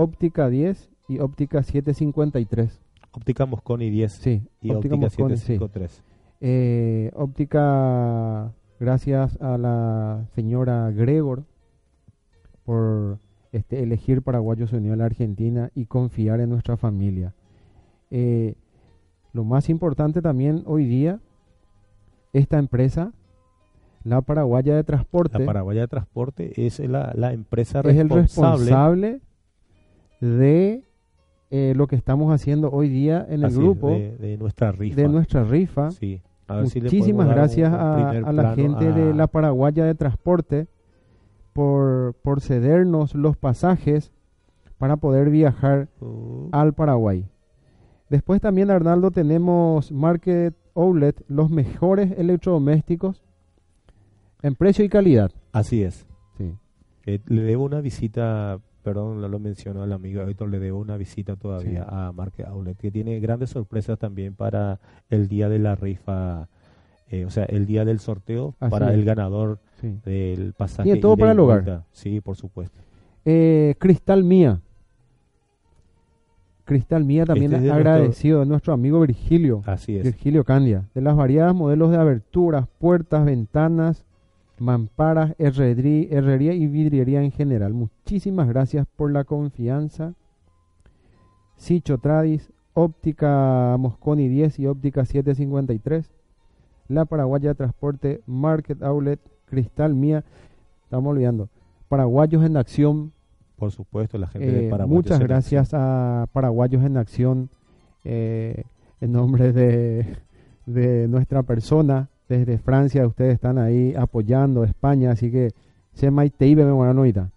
Speaker 1: Óptica 10 y Óptica 753.
Speaker 2: Óptica Mosconi 10
Speaker 1: Sí,
Speaker 2: y
Speaker 1: Óptica
Speaker 2: Óptica
Speaker 1: Mosconi, sí.
Speaker 2: 753.
Speaker 1: Eh, óptica, gracias a la señora Gregor por este, elegir Paraguayos Unidos a la Argentina y confiar en nuestra familia. Eh, lo más importante también hoy día, esta empresa, la Paraguaya de Transporte,
Speaker 2: La Paraguaya de Transporte es la, la empresa
Speaker 1: es el
Speaker 2: responsable,
Speaker 1: responsable de eh, lo que estamos haciendo hoy día en el
Speaker 2: así es,
Speaker 1: grupo
Speaker 2: de, de nuestra rifa.
Speaker 1: de nuestra rifa.
Speaker 2: Sí. A si
Speaker 1: Muchísimas
Speaker 2: un-
Speaker 1: gracias
Speaker 2: un
Speaker 1: a, a la gente
Speaker 2: a-
Speaker 1: de la Paraguaya de Transporte por, por cedernos los pasajes para poder viajar
Speaker 2: Uh,
Speaker 1: al Paraguay. Después también, Arnaldo, tenemos Market Outlet, los mejores electrodomésticos en precio y calidad.
Speaker 2: así es.
Speaker 1: Sí.
Speaker 2: Eh, le debo una visita, perdón, no lo mencionó el amigo Héctor, le debo una visita todavía
Speaker 1: Sí.
Speaker 2: a Market Outlet, que tiene grandes sorpresas también para el día de la rifa, eh, o sea, el día del sorteo
Speaker 1: Así
Speaker 2: para
Speaker 1: es.
Speaker 2: el ganador
Speaker 1: sí.
Speaker 2: del pasaje.
Speaker 1: Tiene todo para
Speaker 2: y
Speaker 1: el hogar.
Speaker 2: Sí, por supuesto.
Speaker 1: Eh, Cristal Mía. Cristal Mía también
Speaker 2: Este es de
Speaker 1: agradecido de nuestro amigo Virgilio.
Speaker 2: Así es.
Speaker 1: Virgilio Candia, de las variadas modelos de aberturas, puertas, ventanas, mamparas, herrerí- herrería y vidriería en general. Muchísimas gracias por la confianza. Sicho Tradis, Óptica Mosconi 10 y Óptica 753. La Paraguaya Transporte, Market Outlet, Cristal Mía. Estamos olvidando. Paraguayos en Acción,
Speaker 2: Por supuesto, la gente
Speaker 1: eh,
Speaker 2: de Paraguay.
Speaker 1: muchas gracias a Paraguayos en Acción eh, en nombre de, de nuestra persona. Desde Francia ustedes están ahí apoyando España, así que se maiteibe me moranoita.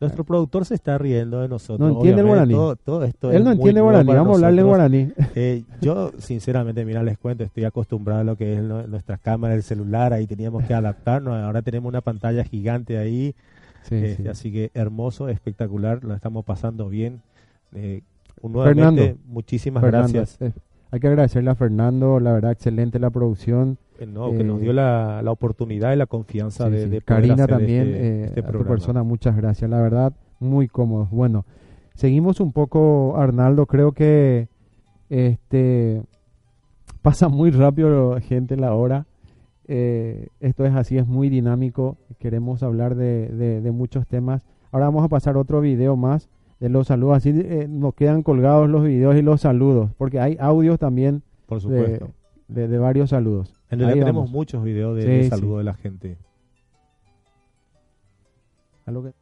Speaker 2: Nuestro productor se está riendo de nosotros.
Speaker 1: No entiende el guaraní.
Speaker 2: Todo, todo esto
Speaker 1: Él no entiende
Speaker 2: nuevo
Speaker 1: guaraní, vamos a hablarle guaraní. <laughs>
Speaker 2: Eh, yo, sinceramente, mira, les cuento, estoy acostumbrado a lo que es nuestra cámara, el celular, ahí teníamos que adaptarnos, ahora tenemos una pantalla gigante ahí,
Speaker 1: Sí, sí.
Speaker 2: así que hermoso, espectacular, lo estamos pasando bien. Eh, nuevamente,
Speaker 1: Fernando.
Speaker 2: muchísimas
Speaker 1: Fernando,
Speaker 2: gracias.
Speaker 1: Hay que agradecerle a Fernando, la verdad, excelente la producción.
Speaker 2: eh, no, que nos
Speaker 1: eh,
Speaker 2: dio la, la oportunidad y la confianza
Speaker 1: Sí,
Speaker 2: de,
Speaker 1: sí.
Speaker 2: de poder
Speaker 1: Karina
Speaker 2: hacer
Speaker 1: también,
Speaker 2: este,
Speaker 1: eh,
Speaker 2: este
Speaker 1: a tu
Speaker 2: programa.
Speaker 1: persona, muchas gracias. La verdad, muy cómodo. Bueno, seguimos un poco, Arnaldo. Creo que este pasa muy rápido, gente, la hora. Eh, esto es así, es muy dinámico. Queremos hablar de, de- de muchos temas. Ahora vamos a pasar otro video más de los saludos. Así eh, nos quedan colgados los videos y los saludos, porque hay audios también
Speaker 2: Por
Speaker 1: de,
Speaker 2: supuesto.
Speaker 1: de- de varios saludos.
Speaker 2: En realidad
Speaker 1: Ahí
Speaker 2: tenemos
Speaker 1: vamos.
Speaker 2: muchos videos de,
Speaker 1: Sí,
Speaker 2: de
Speaker 1: sí.
Speaker 2: saludo de la gente.
Speaker 1: Algo que-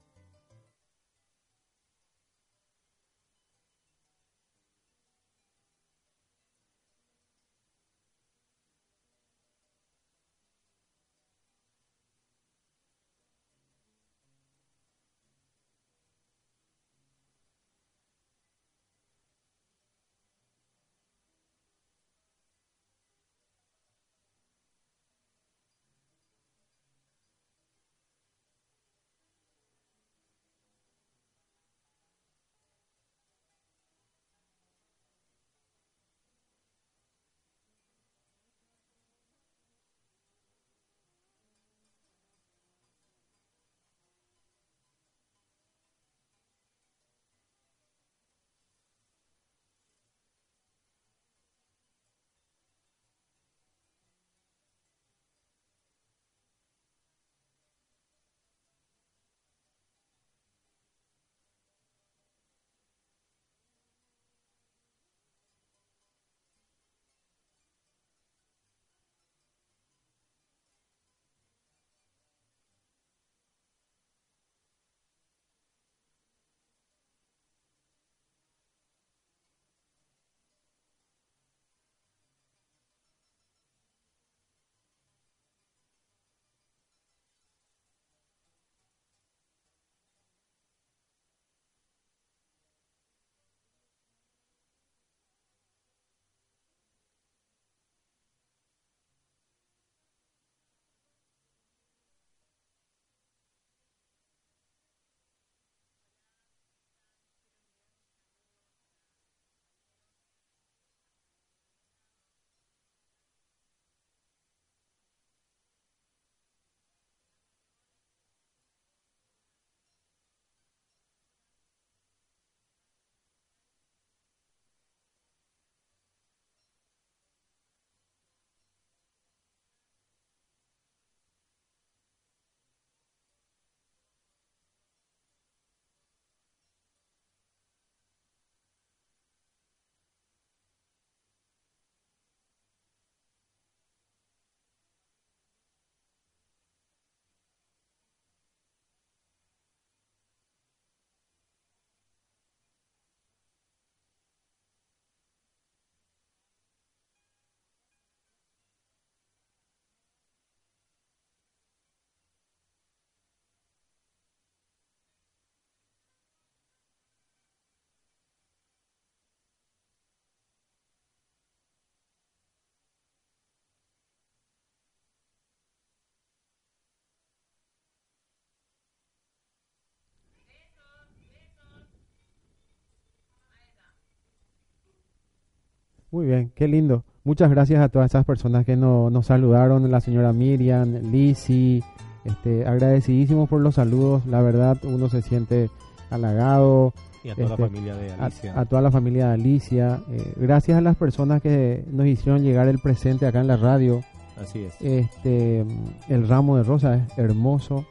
Speaker 1: Muy bien, qué lindo. Muchas gracias a todas esas personas que nos saludaron, la señora Miriam, Lisi, este, agradecidísimos por los saludos, la verdad uno se siente halagado.
Speaker 2: Y a toda la este, familia de Alicia.
Speaker 1: A, toda la familia de Alicia. Eh, gracias a las personas que nos hicieron llegar el presente acá en la radio.
Speaker 2: Así es.
Speaker 1: Este, el ramo de rosa es hermoso.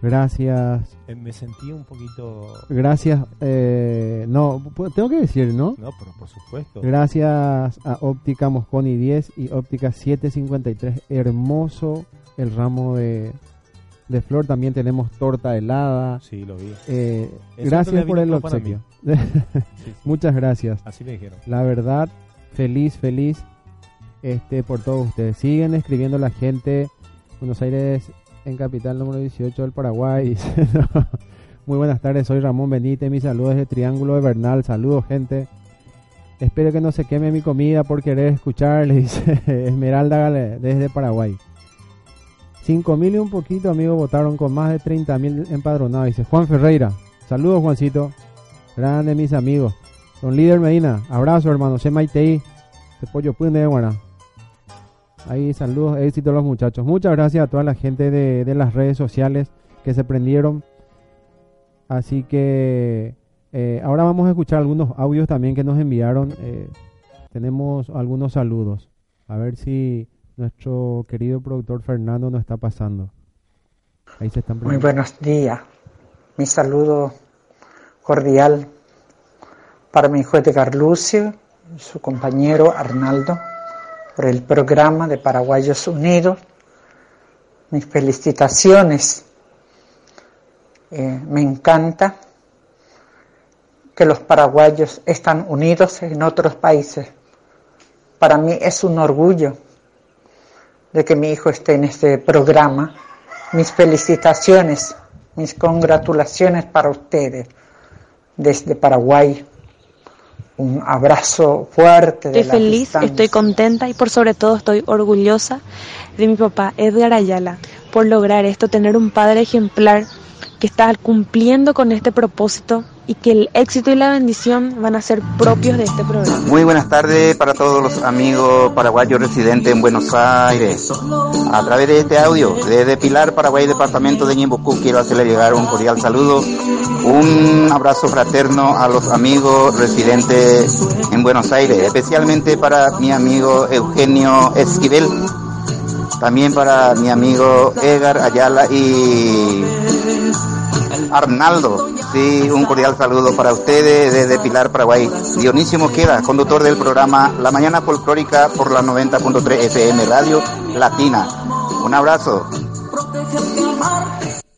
Speaker 1: Gracias.
Speaker 2: Eh, me sentí un poquito.
Speaker 1: Gracias. Eh, no, tengo que decir, ¿no?
Speaker 2: No, pero por supuesto.
Speaker 1: Gracias a Óptica Mosconi 10 y Óptica 753. Hermoso el ramo de, de flor. También tenemos torta helada.
Speaker 2: Sí, lo vi.
Speaker 1: Eh, gracias por el obsequio. <laughs> Muchas gracias.
Speaker 2: Así me dijeron.
Speaker 1: La verdad, feliz, feliz este por todos ustedes. Siguen escribiendo la gente. Buenos Aires en capital número 18 del Paraguay. <laughs> Muy buenas tardes, soy Ramón Benítez. Mis saludos de Triángulo de Bernal. Saludos, gente. Espero que no se queme mi comida por querer escuchar, le dice <laughs> Esmeralda desde Paraguay. 5 mil y un poquito, amigos, votaron con más de 30 mil empadronados. Dice Juan Ferreira. Saludos, Juancito. Grande, mis amigos. Don Líder Medina. Abrazo, hermano. Se maitei. Este pollo de buena. Ahí saludos, éxito a los muchachos. Muchas gracias a toda la gente de, las redes sociales que se prendieron. Así que eh, ahora vamos a escuchar algunos audios también que nos enviaron. Eh, tenemos algunos saludos. A ver si nuestro querido productor Fernando nos está pasando.
Speaker 3: Ahí se están Muy buenos días. Mi saludo cordial para mi hijo Edgar Lucio, su compañero Arnaldo por el programa de Paraguayos Unidos. Mis felicitaciones. Eh, me encanta que los paraguayos están unidos en otros países. Para mí es un orgullo de que mi hijo esté en este programa. Mis felicitaciones, mis congratulaciones para ustedes desde Paraguay un abrazo fuerte.
Speaker 4: estoy feliz, estoy contenta y por sobre todo estoy orgullosa de mi papá Edgar Ayala por lograr esto, tener un padre ejemplar que está cumpliendo con este propósito y que el éxito y la bendición van a ser propios de este programa.
Speaker 5: Muy buenas tardes para todos los amigos paraguayos residentes en Buenos Aires. A través de este audio, desde Pilar, Paraguay, departamento de Ñembucú, quiero hacerle llegar un cordial saludo, un abrazo fraterno a los amigos residentes en Buenos Aires, especialmente para mi amigo Eugenio Esquivel, también para mi amigo Edgar Ayala y Arnaldo. Sí, un cordial saludo para ustedes desde Pilar, Paraguay. Dionisio Mosqueda, conductor del programa La Mañana Folclórica por la 90.3 FM Radio Latina. Un abrazo.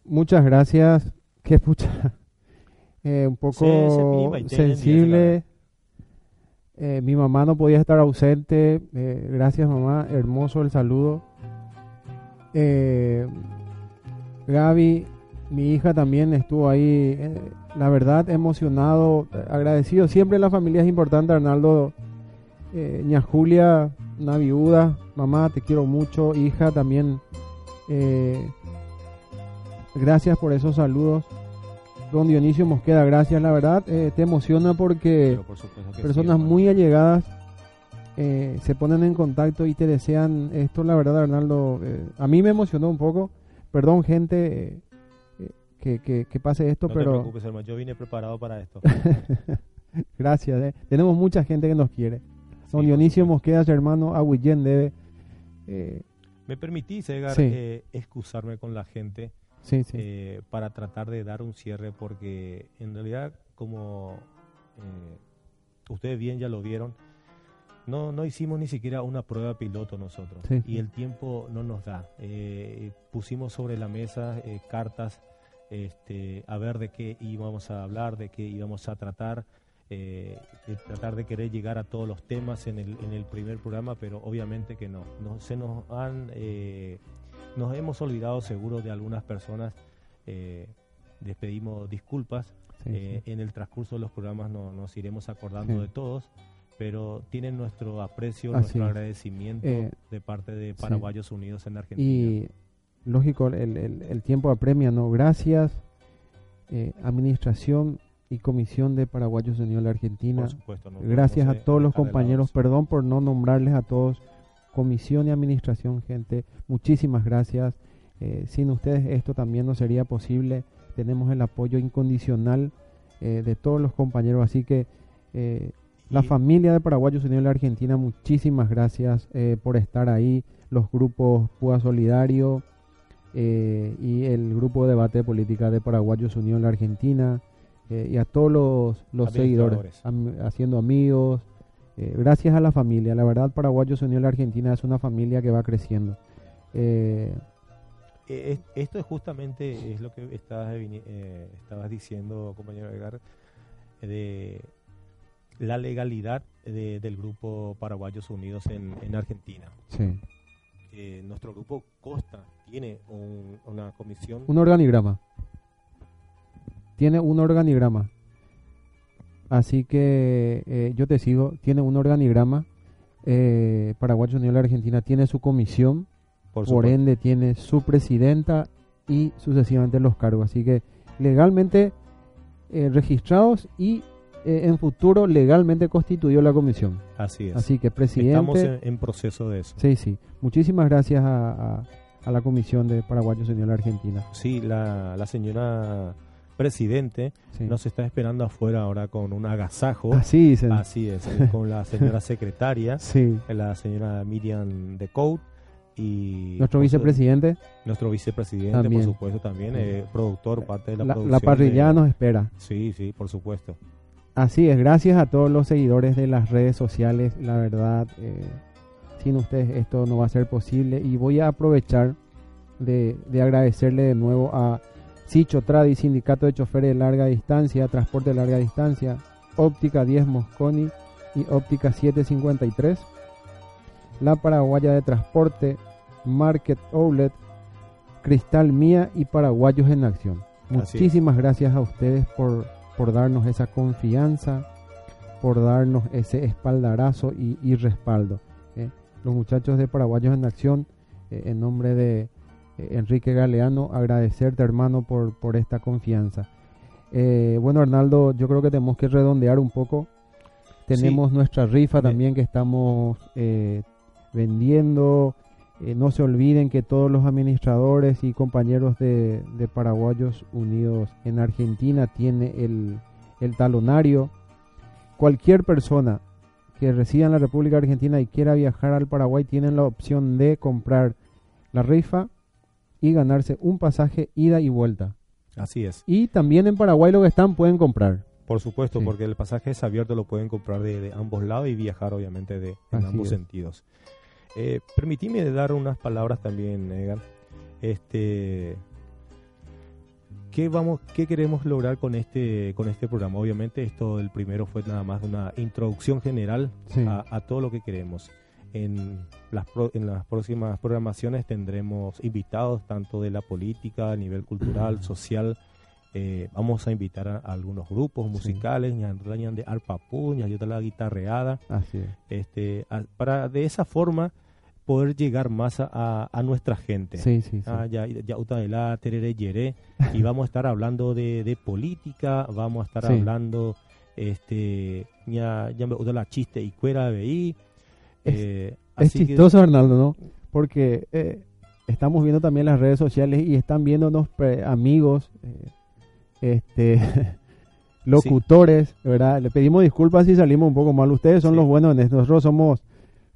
Speaker 1: Muchas gracias. Qué pucha. <laughs> Eh, un poco sensible. Eh, mi mamá no podía estar ausente. Eh, gracias, mamá. Hermoso el saludo. Gaby, mi hija también estuvo ahí, eh, la verdad, emocionado, agradecido. Siempre la familia es importante, Arnaldo. Eh, ña Julia, una viuda, mamá, te quiero mucho, hija también. Eh, gracias por esos saludos. Don Dionisio Mosqueda, gracias, la verdad, eh, te emociona porque personas muy allegadas se ponen en contacto y te desean esto, la verdad, Arnaldo. a mí me emocionó un poco. Perdón, gente que, que, pase esto,
Speaker 2: no
Speaker 1: pero...
Speaker 2: No te preocupes, hermano, yo vine preparado para esto. <laughs>
Speaker 1: Gracias, eh. tenemos mucha gente que nos quiere. Don Dionisio Mosqueda, hermano, Aguillén debe...
Speaker 2: Eh, Me permitís, Edgar, eh, excusarme con la gente
Speaker 1: sí, sí.
Speaker 2: Eh, para tratar de dar un cierre, porque en realidad, como ustedes bien ya lo vieron, no, no hicimos ni siquiera una prueba piloto nosotros y el tiempo no nos da. pusimos sobre la mesa cartas este, a ver de qué íbamos a hablar, de qué íbamos a tratar, eh, tratar de querer llegar a todos los temas en el, en el primer programa, pero obviamente que no. no se nos han, eh, nos hemos olvidado seguro de algunas personas. Eh, les pedimos disculpas. Eh, en el transcurso de los programas no, nos iremos acordando de todos pero tienen nuestro aprecio, nuestro agradecimiento de parte de Paraguayos Unidos en Argentina
Speaker 1: lógico, el, el, tiempo apremia, ¿no? Gracias, eh, administración, y Comisión de Paraguayos Unidos en la Argentina. Gracias a todos los compañeros, perdón por no nombrarles a todos, Comisión y Administración, gente, muchísimas gracias. Eh, sin ustedes esto también no sería posible. Tenemos el apoyo incondicional eh, de todos los compañeros, así que eh, la familia de Paraguayos Unidos en la Argentina, muchísimas gracias por estar ahí. Los grupos PUA Solidario y el grupo de debate de política de Paraguayos Unidos en la Argentina y a todos los, seguidores, haciendo amigos. Gracias a la familia, la verdad Paraguayos Unidos en la Argentina es una familia que va creciendo.
Speaker 2: Eh, esto es justamente es lo que estabas, eh, estabas diciendo, compañero Edgar, de la legalidad del grupo Paraguayos Unidos en, Argentina.
Speaker 1: Sí.
Speaker 2: Eh, nuestro grupo Costa tiene una comisión.
Speaker 1: Un organigrama. Tiene un organigrama. Así que yo te sigo. Tiene un organigrama. Paraguayos Unidos de Argentina tiene su comisión por, ende tiene su presidenta y sucesivamente los cargos. Así que legalmente eh, registrados y eh, en futuro legalmente constituyó la comisión.
Speaker 2: Así es.
Speaker 1: Así que presidente...
Speaker 2: Estamos en, proceso de eso.
Speaker 1: Sí, sí. Muchísimas gracias a, la Comisión de Paraguayos Unión la Argentina.
Speaker 2: Sí, la, la señora presidente nos está esperando afuera ahora con un agasajo.
Speaker 1: Así,
Speaker 2: Así es, con la señora <laughs> secretaria,
Speaker 1: sí.
Speaker 2: la señora Miriam de Coat
Speaker 1: nuestro vicepresidente.
Speaker 2: Nuestro vicepresidente, por supuesto, también, eh, productor, parte de la, producción.
Speaker 1: La parrilla nos espera.
Speaker 2: Sí, sí, por supuesto.
Speaker 1: Así es, gracias a todos los seguidores de las redes sociales, la verdad, eh, sin ustedes esto no va a ser posible y voy a aprovechar de, agradecerle de nuevo a Sicho Tradi, Sindicato de Choferes de Larga Distancia, Transporte de Larga Distancia, Óptica 10 Mosconi y Óptica 753, La Paraguaya de Transporte, Market Outlet, Cristal Mía y Paraguayos en Acción. Muchísimas gracias a ustedes por, por darnos esa confianza, por darnos ese espaldarazo y, respaldo. ¿eh? Los muchachos de Paraguayos en Acción, eh, en nombre de Enrique Galeano, agradecerte hermano por, por esta confianza. bueno Arnaldo, yo creo que tenemos que redondear un poco. Tenemos nuestra rifa también que estamos vendiendo. Eh, no se olviden que todos los administradores y compañeros de, Paraguayos Unidos en Argentina tiene el, talonario. Cualquier persona que resida en la República Argentina y quiera viajar al Paraguay tiene la opción de comprar la rifa y ganarse un pasaje ida y vuelta.
Speaker 2: Así es.
Speaker 1: Y también en Paraguay lo que están pueden comprar.
Speaker 2: Por supuesto, porque el pasaje es abierto, lo pueden comprar de, ambos lados y viajar obviamente de en ambos sentidos. Eh, permitime dar unas palabras también, Egan. Este, ¿qué vamos, qué queremos lograr con este, con este programa? Obviamente esto, el primero fue nada más una introducción general a, todo lo que queremos. En las, en las próximas programaciones tendremos invitados tanto de la política, a nivel cultural, social. Eh, vamos a invitar a, algunos grupos musicales, sí. de arpapú, y la guitarreada.
Speaker 1: Así
Speaker 2: Este, para de esa forma poder llegar más a, a nuestra gente.
Speaker 1: Sí, sí, sí.
Speaker 2: Ah, ya, ya, la terere, yere, <laughs> y vamos a estar hablando de, de política, vamos a estar hablando, este, ya, ya me la chiste y cuera
Speaker 1: de Eh, es, chistoso, Arnaldo, ¿no? Porque eh, estamos viendo también las redes sociales y están viéndonos amigos, eh, este... <laughs> locutores, ¿verdad? Le pedimos disculpas si salimos un poco mal. Ustedes son los buenos, nosotros somos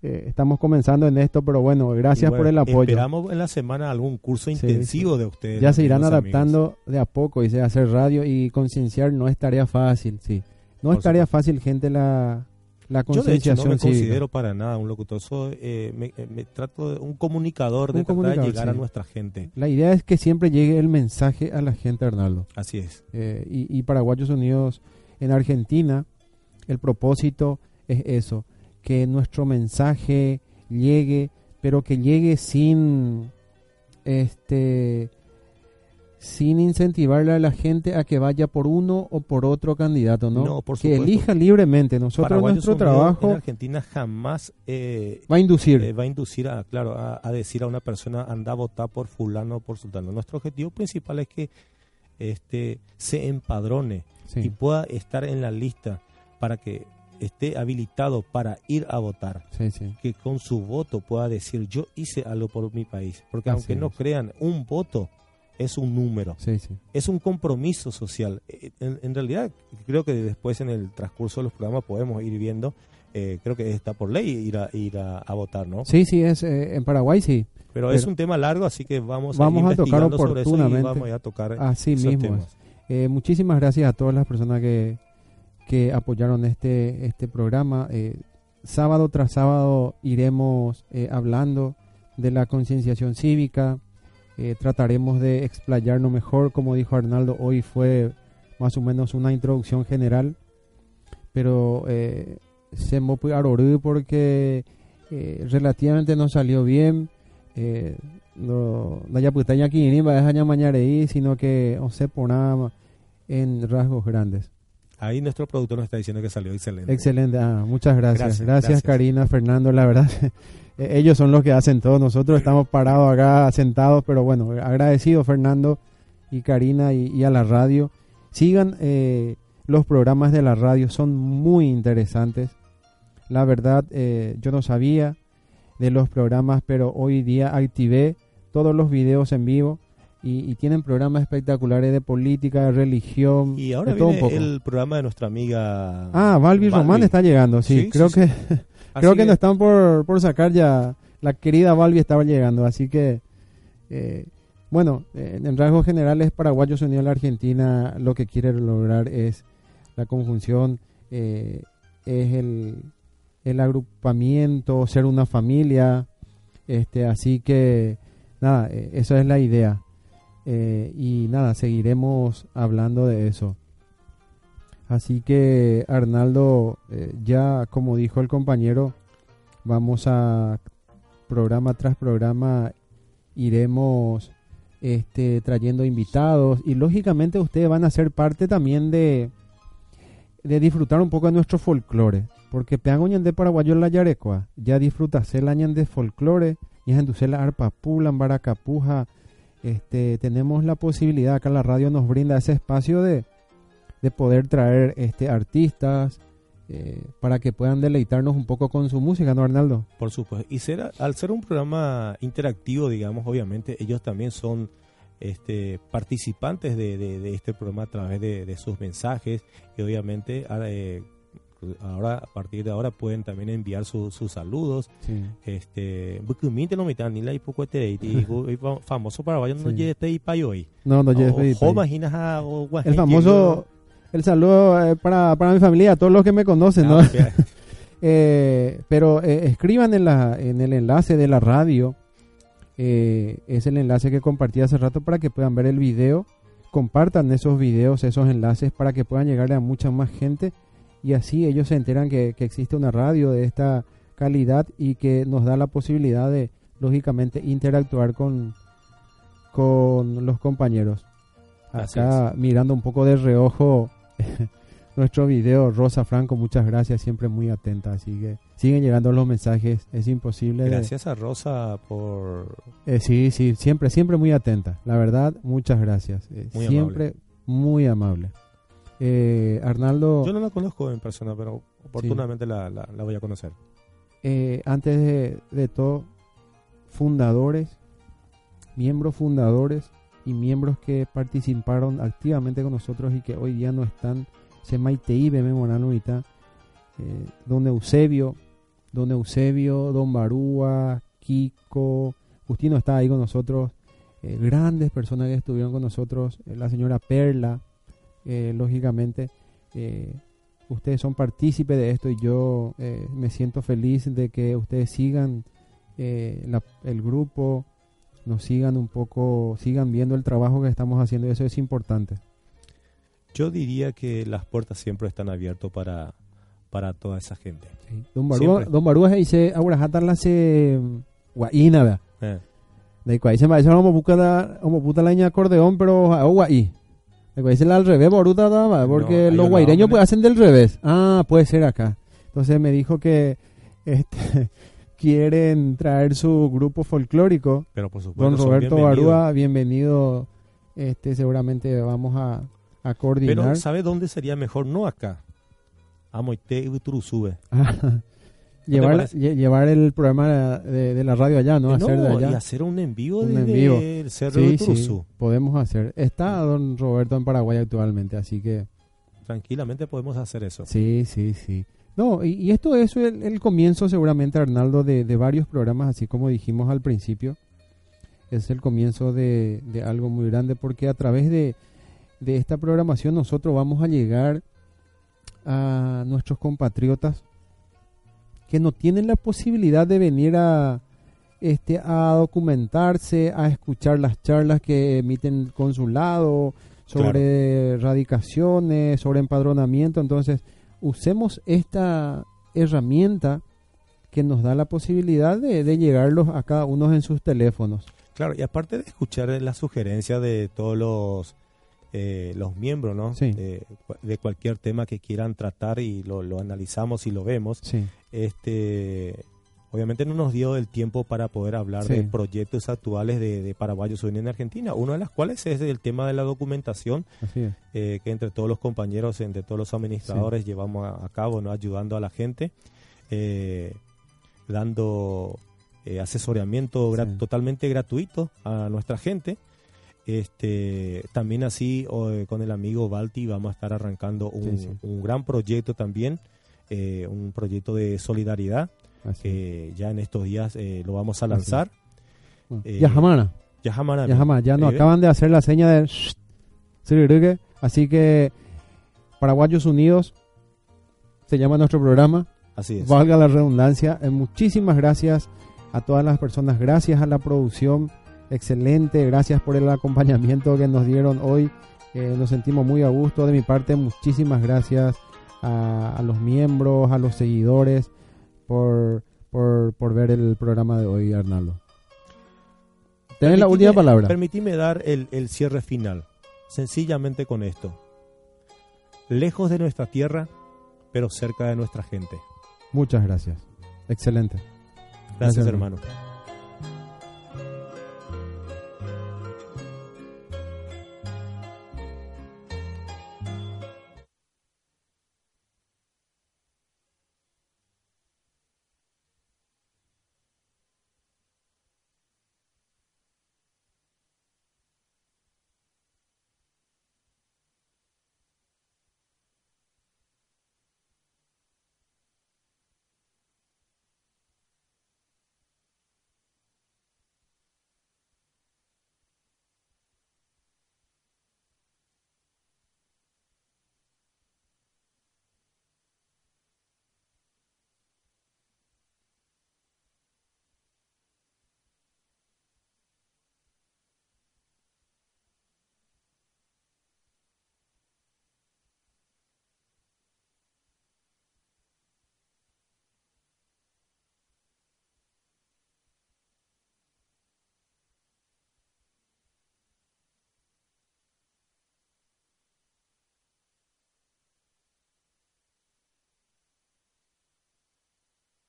Speaker 1: eh, estamos comenzando en esto, pero bueno, gracias por el apoyo.
Speaker 2: Esperamos en la semana algún curso intensivo de ustedes.
Speaker 1: Ya se irán adaptando de a poco, y hacer radio y concienciar no es tarea fácil, sí. No es tarea fácil, gente, la, la concienciación. Yo
Speaker 2: no me considero para nada un locutor, soy, eh, eh, me, trato de un comunicador de tratar de llegar a nuestra gente.
Speaker 1: La idea es que siempre llegue el mensaje a la gente, Arnaldo.
Speaker 2: Así es.
Speaker 1: y, y Paraguayos Unidos en Argentina, el propósito es eso, que nuestro mensaje llegue, pero que llegue sin este sin incentivarle a la gente a que vaya por uno o por otro candidato, ¿no? que elija libremente. Nosotros nuestro trabajo
Speaker 2: en Argentina jamás eh,
Speaker 1: va a inducir,
Speaker 2: eh, va a inducir a claro a, decir a una persona anda a votar por fulano o por sultano. Nuestro objetivo principal es que este, se empadrone y pueda estar en la lista para que esté habilitado para ir a votar, que con su voto pueda decir yo hice algo por mi país, porque aunque no crean, un voto es un número, es un compromiso social. Eh, en, realidad, creo que después en el transcurso de los programas podemos ir viendo, eh, creo que está por ley ir a, ir a, votar, ¿no?
Speaker 1: Sí, sí, es eh, en Paraguay sí.
Speaker 2: Pero, es un tema largo, así que vamos,
Speaker 1: vamos a, tocar oportunamente.
Speaker 2: vamos a tocar
Speaker 1: así mismo. muchísimas gracias a todas las personas que, que apoyaron este, este programa. sábado tras sábado iremos hablando de la concienciación cívica, eh, trataremos de explayarnos mejor, como dijo Arnaldo, hoy fue más o menos una introducción general, pero eh, se me porque eh, relativamente no salió bien. Eh, no ya putaña aquí ni va a mañana ahí, sino que no por nada en rasgos grandes.
Speaker 2: Ahí nuestro productor nos está diciendo que salió excelente.
Speaker 1: Excelente, ah, muchas gracias. gracias. Karina, Fernando, la verdad <laughs> Eh, ellos son los que hacen todo. Nosotros estamos parados acá, sentados, pero bueno, agradecido Fernando y Karina y, a la radio. Sigan eh, los programas de la radio, son muy interesantes. La verdad, eh, yo no sabía de los programas, pero hoy día activé todos los videos en vivo. Y, tienen programas espectaculares de política, de religión.
Speaker 2: Y ahora
Speaker 1: de todo
Speaker 2: viene el programa de nuestra amiga.
Speaker 1: Ah, Valvi Román está llegando, sí, <laughs> creo que. Creo que, no están por, por sacar ya. La querida Balbi estaba llegando, así que. Eh, bueno, en rasgos generales, Paraguayos Unidos a la Argentina lo que quiere lograr es la conjunción, eh, es el, el agrupamiento, ser una familia. este Así que, nada, eh, esa es la idea. Y nada, seguiremos hablando de eso. Así que Arnaldo, eh, ya como dijo el compañero, vamos a programa tras programa iremos este, trayendo invitados y lógicamente ustedes van a ser parte también de, de disfrutar un poco de nuestro folclore. Porque peango de paraguayo la yarecua, ya disfrutas el año de folclore, y en la arpa pula, baracapuja, este, tenemos la posibilidad, acá la radio nos brinda ese espacio de, de poder traer este artistas eh, para que puedan deleitarnos un poco con su música, ¿no, Arnaldo?
Speaker 2: Por supuesto. Y ser, al ser un programa interactivo, digamos, obviamente ellos también son este, participantes de, este programa a través de, sus mensajes y obviamente eh, ahora a partir de ahora pueden también enviar sus saludos. Sí. este no me ni la poco <laughs> famoso para vayan no este y hoy.
Speaker 1: No no llegue el famoso el saludo eh, para, para mi familia, a todos los que me conocen, ¿no? Ah, <laughs> eh, pero eh, escriban en, la, en el enlace de la radio, es el enlace que compartí hace rato para que puedan ver el video, compartan esos videos, esos enlaces para que puedan llegarle a mucha más gente y así ellos se enteran que, que existe una radio de esta calidad y que nos da la posibilidad de, lógicamente, interactuar con, con los compañeros. Acá mirando un poco de reojo <laughs> nuestro video. Rosa Franco, muchas gracias, siempre muy atenta. Así que siguen llegando los mensajes, es imposible.
Speaker 2: Gracias a Rosa por...
Speaker 1: Eh, sí, sí, siempre, siempre muy atenta. La verdad, muchas gracias. Eh, siempre muy amable. Eh, Arnaldo...
Speaker 2: Yo no la conozco en persona, pero oportunamente la, la, voy a conocer.
Speaker 1: antes de, de todo, fundadores, miembros fundadores y miembros que participaron activamente con nosotros y que hoy día no están, se Maitei Beme eh, don Eusebio, don Eusebio, don Barúa, Kiko, Justino está ahí con nosotros, eh, grandes personas que estuvieron con nosotros, eh, la señora Perla, eh, lógicamente, ustedes son partícipes de esto y yo me siento feliz de que ustedes sigan el grupo, nos sigan un poco, sigan viendo el trabajo que estamos haciendo y eso es importante.
Speaker 2: Yo diría que las puertas siempre están abiertas para, para toda esa gente.
Speaker 1: Don Barúa, Don Barúa dice, ahora jatarla se guaína, ¿verdad? Eh. De cual dice, vamos a buscar vamos a puta la acordeón, pero a guaí. Cual dice al revés, Boruta, porque los guaireños pues hacen del revés. Ah, puede ser acá. Entonces me dijo que <laughs> este quieren traer su grupo folclórico.
Speaker 2: Pero por supuesto,
Speaker 1: Don Roberto Barúa, bienvenido este, seguramente vamos a, a coordinar. Pero
Speaker 2: ¿sabe dónde sería mejor? No acá. A Moite y Turuzube. <laughs>
Speaker 1: llevar, llevar el programa de, la radio allá, ¿no?
Speaker 2: hacer de allá. y hacer un envío un desde el Cerro de Turuzú.
Speaker 1: podemos hacer. Está don Roberto en Paraguay actualmente, así que...
Speaker 2: Tranquilamente podemos hacer eso.
Speaker 1: Sí, sí, sí. No, y, esto es el, comienzo seguramente, Arnaldo, de, de varios programas, así como dijimos al principio. Es el comienzo de, de algo muy grande porque a través de, de esta programación nosotros vamos a llegar a nuestros compatriotas que no tienen la posibilidad de venir a este a documentarse, a escuchar las charlas que emiten el consulado sobre radicaciones, sobre empadronamiento, entonces usemos esta herramienta que nos da la posibilidad de, de llegarlos a cada uno en sus teléfonos.
Speaker 2: Claro, y aparte de escuchar la sugerencia de todos los eh, los miembros, ¿no? De, cualquier tema que quieran tratar y lo, analizamos y lo vemos. Este, obviamente no nos dio el tiempo para poder hablar de proyectos actuales de, de paraguayos en Argentina, uno de los cuales es el tema de la documentación, eh, que entre todos los compañeros, entre todos los administradores llevamos a, cabo, ¿no? Ayudando a la gente, eh, dando asesoramiento totalmente gratuito a nuestra gente. Este, también así eh, con el amigo Balti vamos a estar arrancando un, gran proyecto también, eh, un proyecto de solidaridad que ya en estos días eh, lo vamos a lanzar.
Speaker 1: ya jamás.
Speaker 2: Ya jamás.
Speaker 1: Ya no acaban de hacer la seña de así que Paraguayos Unidos se llama nuestro programa.
Speaker 2: Así es.
Speaker 1: Valga la redundancia. muchísimas gracias a todas las personas, gracias a la producción excelente, gracias por el acompañamiento que nos dieron hoy, nos sentimos muy a gusto. De mi parte, muchísimas gracias a, los miembros, a los seguidores por, por, ver el programa de hoy, Arnaldo. Tenés la última palabra.
Speaker 2: Permitime dar el, el cierre final, sencillamente con esto. Lejos de nuestra tierra, pero cerca de nuestra gente.
Speaker 1: Muchas gracias. Excelente.
Speaker 2: Gracias, hermano.